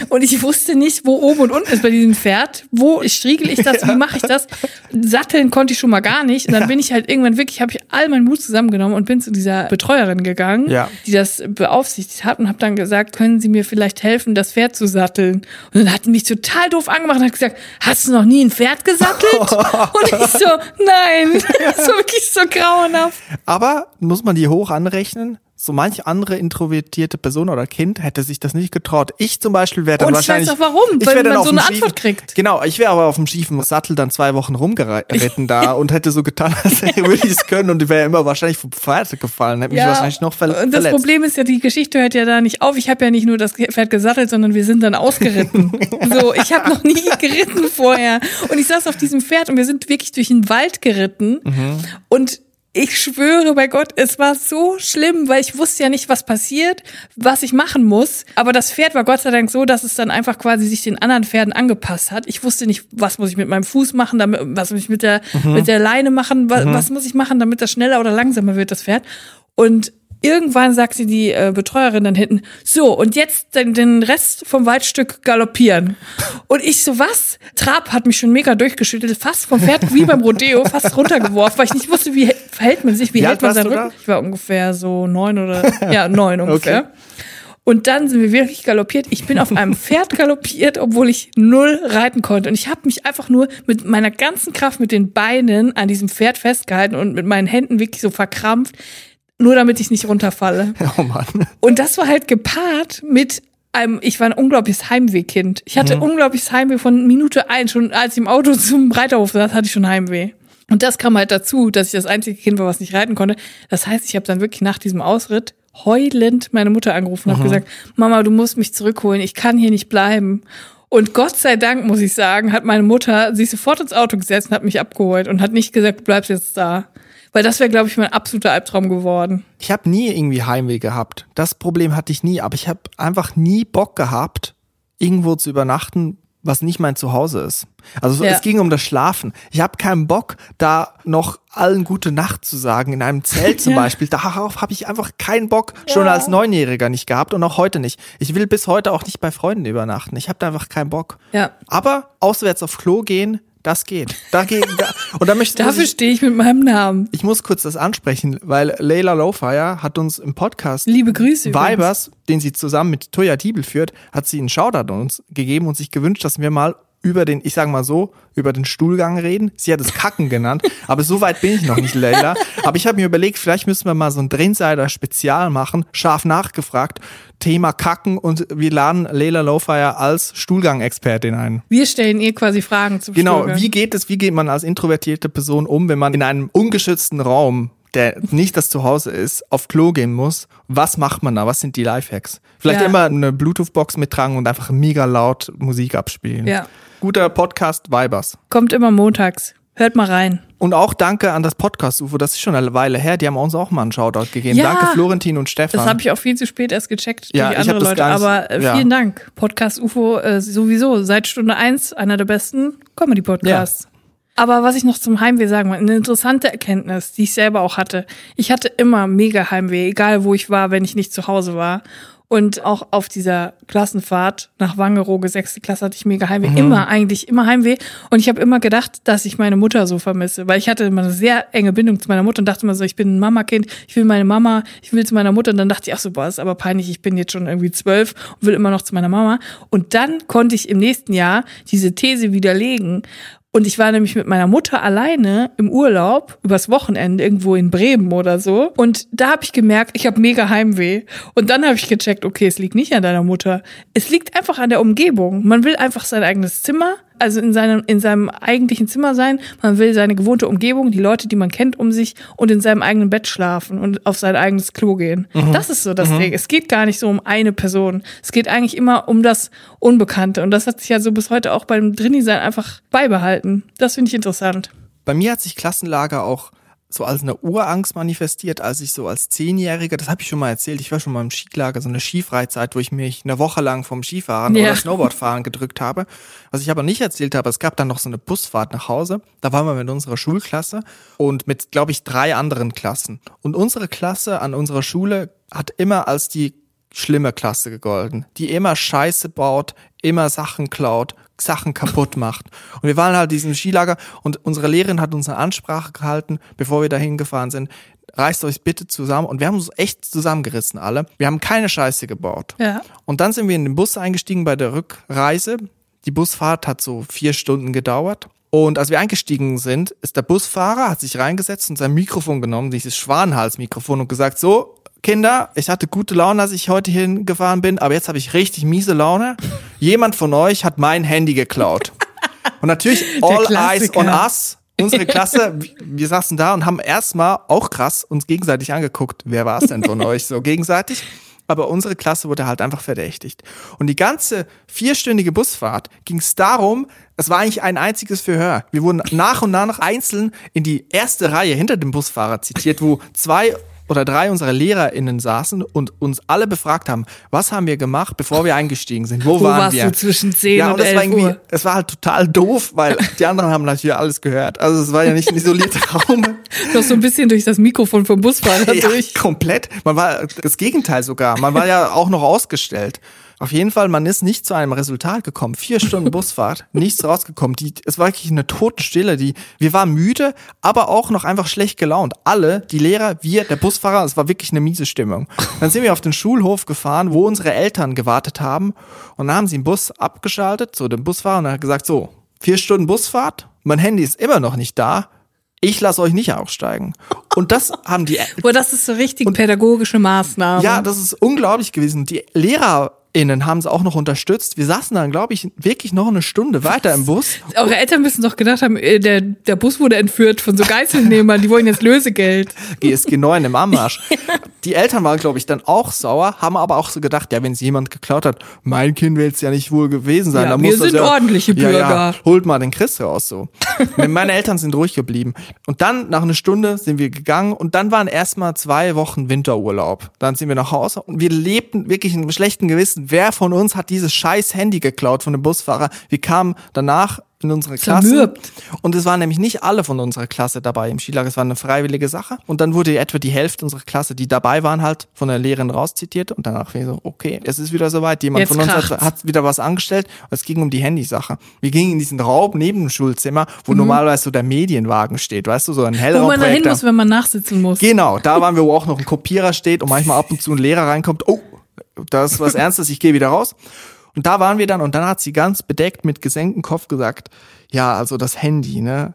und ich wusste nicht, wo oben und unten ist bei diesem Pferd. Wo striegel ich das? Wie mache ich das? Satteln konnte ich schon mal gar nicht. Und dann bin ich halt irgendwann wirklich, habe ich all meinen Mut zusammengenommen und bin zu dieser Betreuerin gegangen, ja. die das beaufsichtigt hat und habe dann gesagt, können Sie mir vielleicht helfen, das Pferd zu satteln? Und dann hat mich total doof angemacht und hat gesagt, hast du noch nie ein Pferd gesattelt? und ich so, nein, das war wirklich so grauenhaft. Aber muss man die hoch anrechnen? So manch andere introvertierte Person oder Kind hätte sich das nicht getraut. Ich zum Beispiel wäre dann Und wahrscheinlich. Und warum? Ich weil man so eine Antwort kriegt. Genau, ich wäre aber auf dem schiefen Sattel dann zwei Wochen rumgeritten da und hätte so getan, als würde ich es können und wäre immer wahrscheinlich vom Pferd gefallen, hätte ja, mich wahrscheinlich noch ver und das verletzt. Problem ist ja, die Geschichte hört ja da nicht auf. Ich habe ja nicht nur das Pferd gesattelt, sondern wir sind dann ausgeritten. so, ich habe noch nie geritten vorher und ich saß auf diesem Pferd und wir sind wirklich durch den Wald geritten mhm. und ich schwöre bei Gott, es war so schlimm, weil ich wusste ja nicht, was passiert, was ich machen muss. Aber das Pferd war Gott sei Dank so, dass es dann einfach quasi sich den anderen Pferden angepasst hat. Ich wusste nicht, was muss ich mit meinem Fuß machen, damit, was muss ich mit der, mhm. mit der Leine machen, was, mhm. was muss ich machen, damit das schneller oder langsamer wird, das Pferd. Und irgendwann sagt sie die äh, Betreuerin dann hinten, so, und jetzt den, den Rest vom Waldstück galoppieren. Und ich so, was? Trab hat mich schon mega durchgeschüttelt, fast vom Pferd wie beim Rodeo, fast runtergeworfen, weil ich nicht wusste, wie verhält man sich, wie, wie hält man seinen Rücken. Ich war ungefähr so neun oder, ja, neun ungefähr. Okay. Und dann sind wir wirklich galoppiert. Ich bin auf einem Pferd galoppiert, obwohl ich null reiten konnte. Und ich habe mich einfach nur mit meiner ganzen Kraft mit den Beinen an diesem Pferd festgehalten und mit meinen Händen wirklich so verkrampft nur damit ich nicht runterfalle. Oh Mann. Und das war halt gepaart mit einem, ich war ein unglaubliches Heimwehkind. Ich hatte mhm. unglaubliches Heimweh von Minute eins. Schon als ich im Auto zum Reiterhof saß, hatte ich schon Heimweh. Und das kam halt dazu, dass ich das einzige Kind war, was nicht reiten konnte. Das heißt, ich habe dann wirklich nach diesem Ausritt heulend meine Mutter angerufen und mhm. habe gesagt, Mama, du musst mich zurückholen, ich kann hier nicht bleiben. Und Gott sei Dank, muss ich sagen, hat meine Mutter sich sofort ins Auto gesetzt und hat mich abgeholt und hat nicht gesagt, du bleibst jetzt da. Weil das wäre, glaube ich, mein absoluter Albtraum geworden. Ich habe nie irgendwie Heimweh gehabt. Das Problem hatte ich nie, aber ich habe einfach nie Bock gehabt, irgendwo zu übernachten, was nicht mein Zuhause ist. Also ja. es ging um das Schlafen. Ich habe keinen Bock, da noch allen gute Nacht zu sagen, in einem Zelt zum ja. Beispiel. Darauf habe ich einfach keinen Bock, schon ja. als Neunjähriger nicht gehabt und auch heute nicht. Ich will bis heute auch nicht bei Freunden übernachten. Ich habe da einfach keinen Bock. Ja. Aber auswärts auf Klo gehen, das geht. Da geht da, und da möchte, Dafür stehe ich mit meinem Namen. Ich muss kurz das ansprechen, weil Leila Lowfire hat uns im Podcast Liebe Grüße Vibers, den sie zusammen mit Toya Diebel führt, hat sie einen Shoutout uns gegeben und sich gewünscht, dass wir mal über den, ich sag mal so, über den Stuhlgang reden. Sie hat es Kacken genannt, aber so weit bin ich noch nicht, Leila. Aber ich habe mir überlegt, vielleicht müssen wir mal so ein Drinsider-Spezial machen, scharf nachgefragt, Thema Kacken und wir laden Leila Lowfire als Stuhlgang-Expertin ein. Wir stellen ihr quasi Fragen zum Genau, Stuhlgang. wie geht es, wie geht man als introvertierte Person um, wenn man in einem ungeschützten Raum der nicht das Zuhause ist, auf Klo gehen muss, was macht man da? Was sind die Lifehacks? Vielleicht ja. immer eine Bluetooth-Box mittragen und einfach mega laut Musik abspielen. Ja. Guter Podcast Vibers. Kommt immer montags. Hört mal rein. Und auch danke an das Podcast-UFO, das ist schon eine Weile her, die haben uns auch mal einen Shoutout gegeben. Ja, danke Florentin und Stefan. Das habe ich auch viel zu spät erst gecheckt ja, durch andere Leute, nicht, aber äh, vielen ja. Dank. Podcast-UFO äh, sowieso seit Stunde eins einer der besten Comedy-Podcasts. Ja. Aber was ich noch zum Heimweh sagen wollte, eine interessante Erkenntnis, die ich selber auch hatte. Ich hatte immer mega Heimweh, egal wo ich war, wenn ich nicht zu Hause war. Und auch auf dieser Klassenfahrt nach Wangerooge, sechste Klasse, hatte ich mega Heimweh. Mhm. Immer, eigentlich, immer Heimweh. Und ich habe immer gedacht, dass ich meine Mutter so vermisse. Weil ich hatte immer eine sehr enge Bindung zu meiner Mutter und dachte immer so, ich bin ein Mamakind, ich will meine Mama, ich will zu meiner Mutter. Und dann dachte ich, ach so, boah, ist aber peinlich, ich bin jetzt schon irgendwie zwölf und will immer noch zu meiner Mama. Und dann konnte ich im nächsten Jahr diese These widerlegen. Und ich war nämlich mit meiner Mutter alleine im Urlaub übers Wochenende irgendwo in Bremen oder so. Und da habe ich gemerkt, ich habe mega Heimweh. Und dann habe ich gecheckt, okay, es liegt nicht an deiner Mutter. Es liegt einfach an der Umgebung. Man will einfach sein eigenes Zimmer also in seinem, in seinem eigentlichen Zimmer sein. Man will seine gewohnte Umgebung, die Leute, die man kennt um sich und in seinem eigenen Bett schlafen und auf sein eigenes Klo gehen. Mhm. Das ist so das mhm. Ding. Es geht gar nicht so um eine Person. Es geht eigentlich immer um das Unbekannte. Und das hat sich ja so bis heute auch beim Drinni-Sein einfach beibehalten. Das finde ich interessant. Bei mir hat sich Klassenlager auch so als eine Urangst manifestiert, als ich so als Zehnjähriger, das habe ich schon mal erzählt, ich war schon mal im Skilager, so eine Skifreizeit, wo ich mich eine Woche lang vom Skifahren ja. oder Snowboardfahren gedrückt habe. Was ich aber nicht erzählt habe, es gab dann noch so eine Busfahrt nach Hause. Da waren wir mit unserer Schulklasse und mit, glaube ich, drei anderen Klassen. Und unsere Klasse an unserer Schule hat immer als die schlimme Klasse gegolten, die immer Scheiße baut, immer Sachen klaut, Sachen kaputt macht. Und wir waren halt diesem Skilager und unsere Lehrerin hat uns eine Ansprache gehalten, bevor wir dahin gefahren sind. Reißt euch bitte zusammen. Und wir haben uns echt zusammengerissen alle. Wir haben keine Scheiße gebaut. Ja. Und dann sind wir in den Bus eingestiegen bei der Rückreise. Die Busfahrt hat so vier Stunden gedauert. Und als wir eingestiegen sind, ist der Busfahrer, hat sich reingesetzt und sein Mikrofon genommen, dieses Schwanenhalsmikrofon und gesagt, so, Kinder, ich hatte gute Laune, als ich heute hingefahren bin, aber jetzt habe ich richtig miese Laune. Jemand von euch hat mein Handy geklaut. Und natürlich all eyes on us. Unsere Klasse, wir saßen da und haben erstmal auch krass uns gegenseitig angeguckt. Wer war es denn von euch so gegenseitig? aber unsere Klasse wurde halt einfach verdächtigt. Und die ganze vierstündige Busfahrt ging es darum, es war eigentlich ein einziges Verhör. Wir wurden nach und nach einzeln in die erste Reihe hinter dem Busfahrer zitiert, wo zwei oder drei unserer LehrerInnen saßen und uns alle befragt haben, was haben wir gemacht, bevor wir eingestiegen sind? Wo, Wo waren warst wir? Du zwischen 10 ja, und, und 11 war irgendwie, Uhr? Es war halt total doof, weil die anderen haben natürlich alles gehört. Also es war ja nicht ein isolierter Raum. Noch so ein bisschen durch das Mikrofon vom Busfahrer ja, durch. komplett. Man war das Gegenteil sogar. Man war ja auch noch ausgestellt. Auf jeden Fall, man ist nicht zu einem Resultat gekommen. Vier Stunden Busfahrt, nichts rausgekommen. Die, es war wirklich eine Totenstille. Die, wir waren müde, aber auch noch einfach schlecht gelaunt. Alle, die Lehrer, wir, der Busfahrer, es war wirklich eine miese Stimmung. Dann sind wir auf den Schulhof gefahren, wo unsere Eltern gewartet haben. Und dann haben sie den Bus abgeschaltet, so den Busfahrer, und er hat gesagt, so, vier Stunden Busfahrt, mein Handy ist immer noch nicht da ich lasse euch nicht aufsteigen. Und das haben die. Boah, das ist so richtig und, pädagogische Maßnahme. Ja, das ist unglaublich gewesen. Die Lehrer innen haben sie auch noch unterstützt. Wir saßen dann, glaube ich, wirklich noch eine Stunde weiter im Bus. Eure Eltern müssen doch gedacht haben, äh, der, der Bus wurde entführt von so Geiselnehmern, die wollen jetzt Lösegeld. GSG 9 im Anmarsch. Die Eltern waren, glaube ich, dann auch sauer, haben aber auch so gedacht, ja, wenn es jemand geklaut hat, mein Kind will es ja nicht wohl gewesen sein. Ja, wir sind ja, ordentliche Bürger. Ja, holt mal den Chris raus, so. Meine Eltern sind ruhig geblieben. Und dann, nach einer Stunde, sind wir gegangen und dann waren erstmal zwei Wochen Winterurlaub. Dann sind wir nach Hause und wir lebten wirklich in einem schlechten Gewissen wer von uns hat dieses scheiß Handy geklaut von dem Busfahrer? Wir kamen danach in unsere Klasse. Zermürbt. Und es waren nämlich nicht alle von unserer Klasse dabei im Skilager. Es war eine freiwillige Sache. Und dann wurde etwa die Hälfte unserer Klasse, die dabei waren, halt von der Lehrerin rauszitiert. Und danach war ich so, okay, es ist wieder soweit. Jemand Jetzt von uns hat, hat, wieder was angestellt. Es ging um die Handysache. Wir gingen in diesen Raum neben dem Schulzimmer, wo mhm. normalerweise so der Medienwagen steht. Weißt du, so ein heller Wo man da hin muss, wenn man nachsitzen muss. Genau, da waren wir, wo auch noch ein Kopierer steht und manchmal ab und zu ein Lehrer reinkommt. Oh, das ist was Ernstes, ich gehe wieder raus. Und da waren wir dann und dann hat sie ganz bedeckt mit gesenktem Kopf gesagt, ja, also das Handy, ne?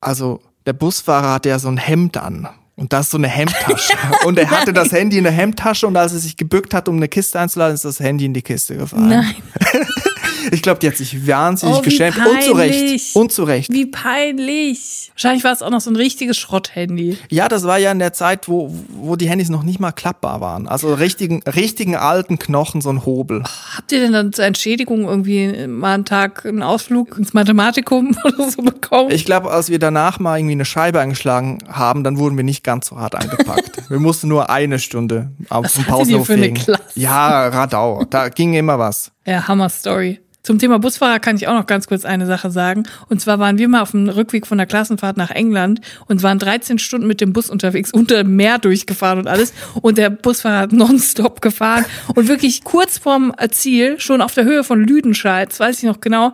Also der Busfahrer hatte ja so ein Hemd an. Und das ist so eine Hemdtasche. und er hatte das Handy in der Hemdtasche und als er sich gebückt hat, um eine Kiste einzuladen, ist das Handy in die Kiste gefallen. Nein. Ich glaube, die hat sich wahnsinnig oh, geschämt. Peinlich. Und zu Recht. Und zu Recht. Wie peinlich. Wahrscheinlich war es auch noch so ein richtiges Schrotthandy. Ja, das war ja in der Zeit, wo, wo die Handys noch nicht mal klappbar waren. Also richtigen, richtigen alten Knochen, so ein Hobel. Habt ihr denn dann zur Entschädigung irgendwie mal einen Tag einen Ausflug ins Mathematikum oder so bekommen? Ich glaube, als wir danach mal irgendwie eine Scheibe eingeschlagen haben, dann wurden wir nicht ganz so hart angepackt. wir mussten nur eine Stunde auf dem Pausenhof legen. Ja, Radau. Da ging immer was. Ja, Hammer Story. Zum Thema Busfahrer kann ich auch noch ganz kurz eine Sache sagen. Und zwar waren wir mal auf dem Rückweg von der Klassenfahrt nach England und waren 13 Stunden mit dem Bus unterwegs, unter dem Meer durchgefahren und alles. Und der Busfahrer hat nonstop gefahren und wirklich kurz vorm Ziel, schon auf der Höhe von Lüdenscheid, das weiß ich noch genau.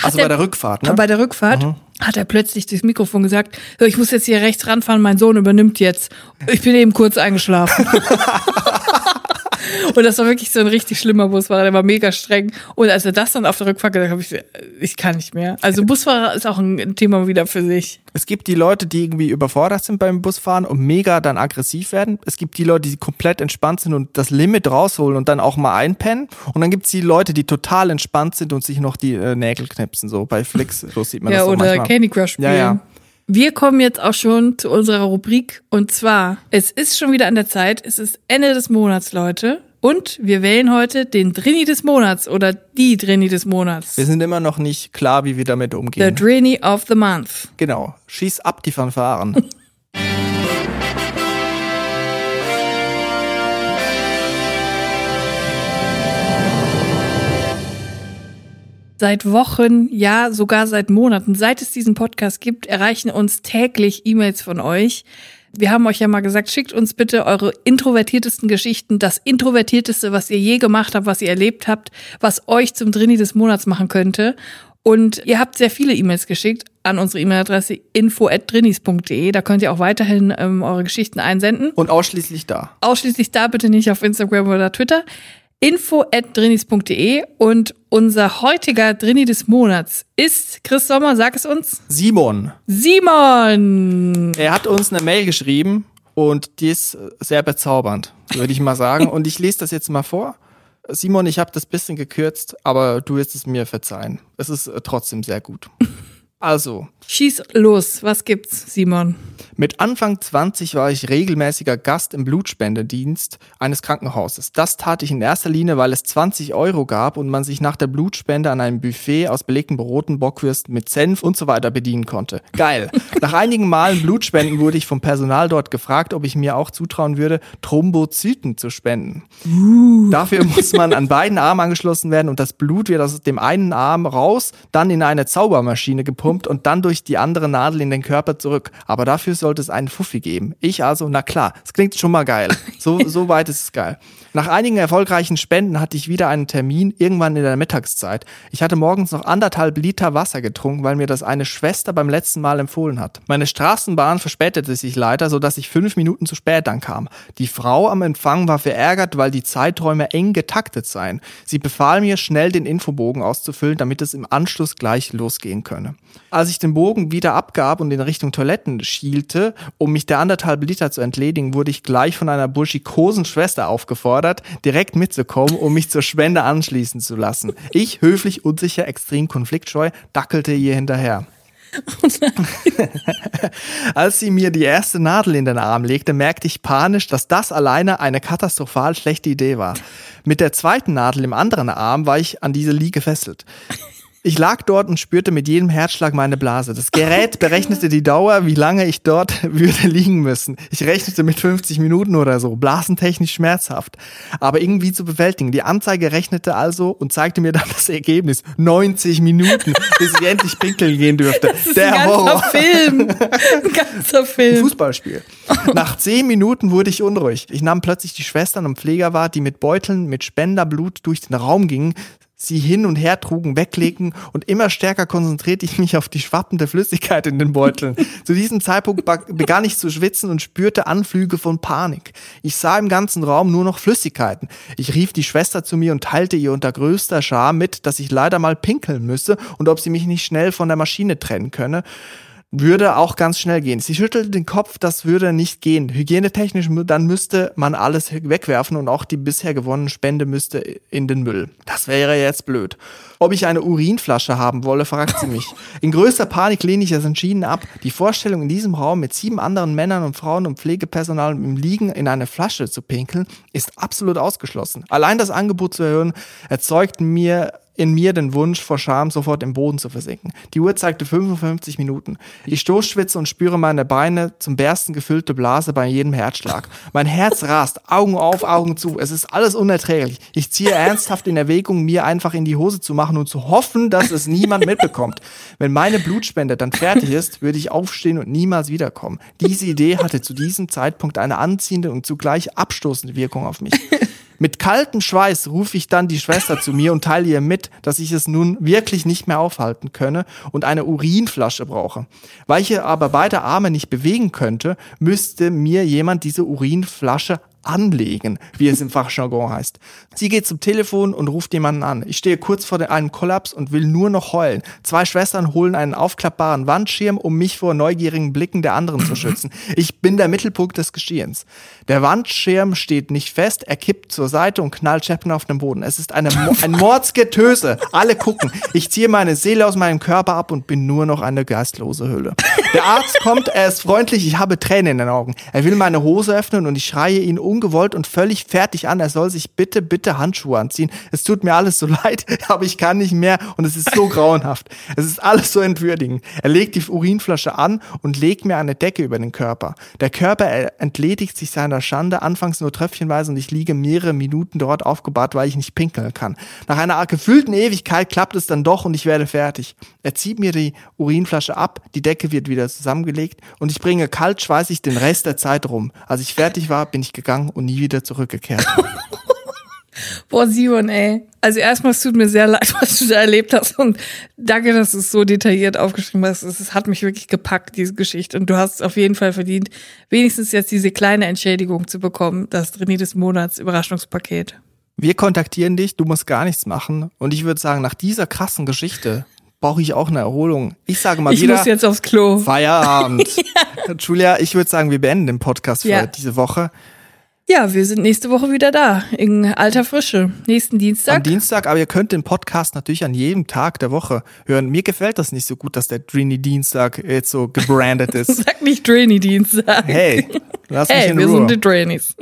Also bei der Rückfahrt, ne? Bei der Rückfahrt. Mhm hat er plötzlich durchs Mikrofon gesagt, ich muss jetzt hier rechts ranfahren, mein Sohn übernimmt jetzt. Ich bin eben kurz eingeschlafen. Und das war wirklich so ein richtig schlimmer Busfahrer, der war mega streng. Und als er das dann auf der Rückfahrt gesagt hat, habe ich, ich kann nicht mehr. Also Busfahrer ist auch ein Thema wieder für sich. Es gibt die Leute, die irgendwie überfordert sind beim Busfahren und mega dann aggressiv werden. Es gibt die Leute, die komplett entspannt sind und das Limit rausholen und dann auch mal einpennen. Und dann gibt es die Leute, die total entspannt sind und sich noch die äh, Nägel knipsen. So bei Flix, so sieht man ja, das so oder manchmal. Candy Crush spielen. Ja, ja. Wir kommen jetzt auch schon zu unserer Rubrik und zwar, es ist schon wieder an der Zeit, es ist Ende des Monats, Leute. Und wir wählen heute den Drini des Monats oder die Drini des Monats. Wir sind immer noch nicht klar, wie wir damit umgehen. The Drini of the Month. Genau. Schieß ab die Fanfaren. Seit Wochen, ja sogar seit Monaten, seit es diesen Podcast gibt, erreichen uns täglich E-Mails von euch wir haben euch ja mal gesagt, schickt uns bitte eure introvertiertesten Geschichten, das introvertierteste, was ihr je gemacht habt, was ihr erlebt habt, was euch zum Drini des Monats machen könnte. Und ihr habt sehr viele E-Mails geschickt an unsere E-Mail-Adresse info@drinis.de. Da könnt ihr auch weiterhin ähm, eure Geschichten einsenden. Und ausschließlich da. Ausschließlich da, bitte nicht auf Instagram oder Twitter info.drinis.de und unser heutiger Drini des Monats ist, Chris Sommer, sag es uns. Simon. Simon! Er hat uns eine Mail geschrieben und die ist sehr bezaubernd, würde ich mal sagen. und ich lese das jetzt mal vor. Simon, ich habe das bisschen gekürzt, aber du wirst es mir verzeihen. Es ist trotzdem sehr gut. Also. Schieß los, was gibt's, Simon? Mit Anfang 20 war ich regelmäßiger Gast im Blutspendedienst eines Krankenhauses. Das tat ich in erster Linie, weil es 20 Euro gab und man sich nach der Blutspende an einem Buffet aus belegten Broten, Bockwürsten mit Senf und so weiter bedienen konnte. Geil. nach einigen Malen Blutspenden wurde ich vom Personal dort gefragt, ob ich mir auch zutrauen würde, Thrombozyten zu spenden. Uh. Dafür muss man an beiden Armen angeschlossen werden und das Blut wird aus dem einen Arm raus, dann in eine Zaubermaschine gepumpt und dann durch die andere Nadel in den Körper zurück. Aber dafür sollte es einen Fuffi geben. Ich also, na klar, es klingt schon mal geil. So, so weit ist es geil. Nach einigen erfolgreichen Spenden hatte ich wieder einen Termin, irgendwann in der Mittagszeit. Ich hatte morgens noch anderthalb Liter Wasser getrunken, weil mir das eine Schwester beim letzten Mal empfohlen hat. Meine Straßenbahn verspätete sich leider, sodass ich fünf Minuten zu spät dann kam. Die Frau am Empfang war verärgert, weil die Zeiträume eng getaktet seien. Sie befahl mir, schnell den Infobogen auszufüllen, damit es im Anschluss gleich losgehen könne. Als ich den Bogen wieder abgab und in Richtung Toiletten schielte, um mich der anderthalb Liter zu entledigen, wurde ich gleich von einer burschikosen Schwester aufgefordert, gefordert, direkt mitzukommen, um mich zur Spende anschließen zu lassen. Ich, höflich, unsicher, extrem konfliktscheu, dackelte ihr hinterher. Als sie mir die erste Nadel in den Arm legte, merkte ich panisch, dass das alleine eine katastrophal schlechte Idee war. Mit der zweiten Nadel im anderen Arm war ich an diese Lie gefesselt. Ich lag dort und spürte mit jedem Herzschlag meine Blase. Das Gerät berechnete die Dauer, wie lange ich dort würde liegen müssen. Ich rechnete mit 50 Minuten oder so, blasentechnisch schmerzhaft, aber irgendwie zu bewältigen. Die Anzeige rechnete also und zeigte mir dann das Ergebnis. 90 Minuten, bis ich endlich pinkeln gehen dürfte. Das ist Der ein ganzer Horror. Film. Ein ganzer Film. Ein Fußballspiel. Nach 10 Minuten wurde ich unruhig. Ich nahm plötzlich die Schwestern und Pfleger wahr, die mit Beuteln mit Spenderblut durch den Raum gingen, sie hin und her trugen, weglegten und immer stärker konzentrierte ich mich auf die schwappende Flüssigkeit in den Beuteln. Zu diesem Zeitpunkt begann ich zu schwitzen und spürte Anflüge von Panik. Ich sah im ganzen Raum nur noch Flüssigkeiten. Ich rief die Schwester zu mir und teilte ihr unter größter Scham mit, dass ich leider mal pinkeln müsse und ob sie mich nicht schnell von der Maschine trennen könne würde auch ganz schnell gehen. Sie schüttelte den Kopf, das würde nicht gehen. Hygienetechnisch, dann müsste man alles wegwerfen und auch die bisher gewonnene Spende müsste in den Müll. Das wäre jetzt blöd. Ob ich eine Urinflasche haben wolle, fragt sie mich. In größter Panik lehne ich es entschieden ab. Die Vorstellung, in diesem Raum mit sieben anderen Männern und Frauen und Pflegepersonal im Liegen in eine Flasche zu pinkeln, ist absolut ausgeschlossen. Allein das Angebot zu hören, erzeugt mir in mir den Wunsch, vor Scham sofort im Boden zu versinken. Die Uhr zeigte 55 Minuten. Ich stoßschwitze und spüre meine Beine zum Bersten gefüllte Blase bei jedem Herzschlag. Mein Herz rast, Augen auf, Augen zu. Es ist alles unerträglich. Ich ziehe ernsthaft in Erwägung, mir einfach in die Hose zu machen und zu hoffen, dass es niemand mitbekommt. Wenn meine Blutspende dann fertig ist, würde ich aufstehen und niemals wiederkommen. Diese Idee hatte zu diesem Zeitpunkt eine anziehende und zugleich abstoßende Wirkung auf mich. Mit kaltem Schweiß rufe ich dann die Schwester zu mir und teile ihr mit, dass ich es nun wirklich nicht mehr aufhalten könne und eine Urinflasche brauche. Weil ich aber beide Arme nicht bewegen könnte, müsste mir jemand diese Urinflasche anlegen, wie es im Fachjargon heißt. Sie geht zum Telefon und ruft jemanden an. Ich stehe kurz vor einem Kollaps und will nur noch heulen. Zwei Schwestern holen einen aufklappbaren Wandschirm, um mich vor neugierigen Blicken der anderen zu schützen. Ich bin der Mittelpunkt des Geschehens. Der Wandschirm steht nicht fest, er kippt zur Seite und knallt Chapman auf den Boden. Es ist eine, ein Mordsgetöse. Alle gucken. Ich ziehe meine Seele aus meinem Körper ab und bin nur noch eine geistlose Hülle. Der Arzt kommt, er ist freundlich, ich habe Tränen in den Augen. Er will meine Hose öffnen und ich schreie ihn ungewollt und völlig fertig an. Er soll sich bitte, bitte Handschuhe anziehen. Es tut mir alles so leid, aber ich kann nicht mehr und es ist so grauenhaft. Es ist alles so entwürdigend. Er legt die Urinflasche an und legt mir eine Decke über den Körper. Der Körper entledigt sich seiner Schande, anfangs nur tröpfchenweise und ich liege mehrere Minuten dort aufgebahrt, weil ich nicht pinkeln kann. Nach einer gefühlten Ewigkeit klappt es dann doch und ich werde fertig. Er zieht mir die Urinflasche ab, die Decke wird wieder zusammengelegt und ich bringe kalt schweißig den Rest der Zeit rum. Als ich fertig war, bin ich gegangen und nie wieder zurückgekehrt. Boah, Simon, ey. Also erstmal, es tut mir sehr leid, was du da erlebt hast und danke, dass du es so detailliert aufgeschrieben hast. Es hat mich wirklich gepackt, diese Geschichte. Und du hast es auf jeden Fall verdient, wenigstens jetzt diese kleine Entschädigung zu bekommen, das Trainee des Monats Überraschungspaket. Wir kontaktieren dich, du musst gar nichts machen. Und ich würde sagen, nach dieser krassen Geschichte brauche ich auch eine Erholung. Ich sage mal ich wieder. Ich muss jetzt aufs Klo. Feierabend. ja. Julia, ich würde sagen, wir beenden den Podcast für ja. diese Woche. Ja, wir sind nächste Woche wieder da, in alter Frische. Nächsten Dienstag. Am Dienstag, aber ihr könnt den Podcast natürlich an jedem Tag der Woche hören. Mir gefällt das nicht so gut, dass der Drini Dienstag jetzt so gebrandet ist. Sag nicht Drini Dienstag. Hey, lass hey, mich in wir Ruhe. sind die Drainies.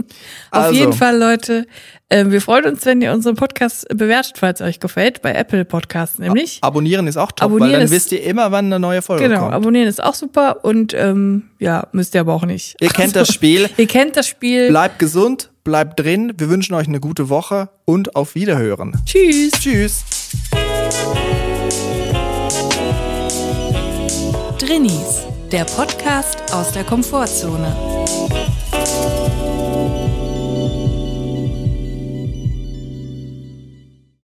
Auf Also. jeden Fall, Leute, wir freuen uns, wenn ihr unseren Podcast bewertet, falls euch gefällt, bei Apple Podcasts nämlich. Abonnieren ist auch top, Abonnieren weil dann ist- wisst ihr immer, wann eine neue Folge Genau, kommt. abonnieren ist auch super und ähm, ja, müsst ihr aber auch nicht. Ihr kennt das Spiel. Ihr kennt das Spiel. Bleibt gesund, bleibt drin. Wir wünschen euch eine gute Woche und auf Wiederhören. Tschüss. Tschüss. Drinnies, der Podcast aus der Komfortzone.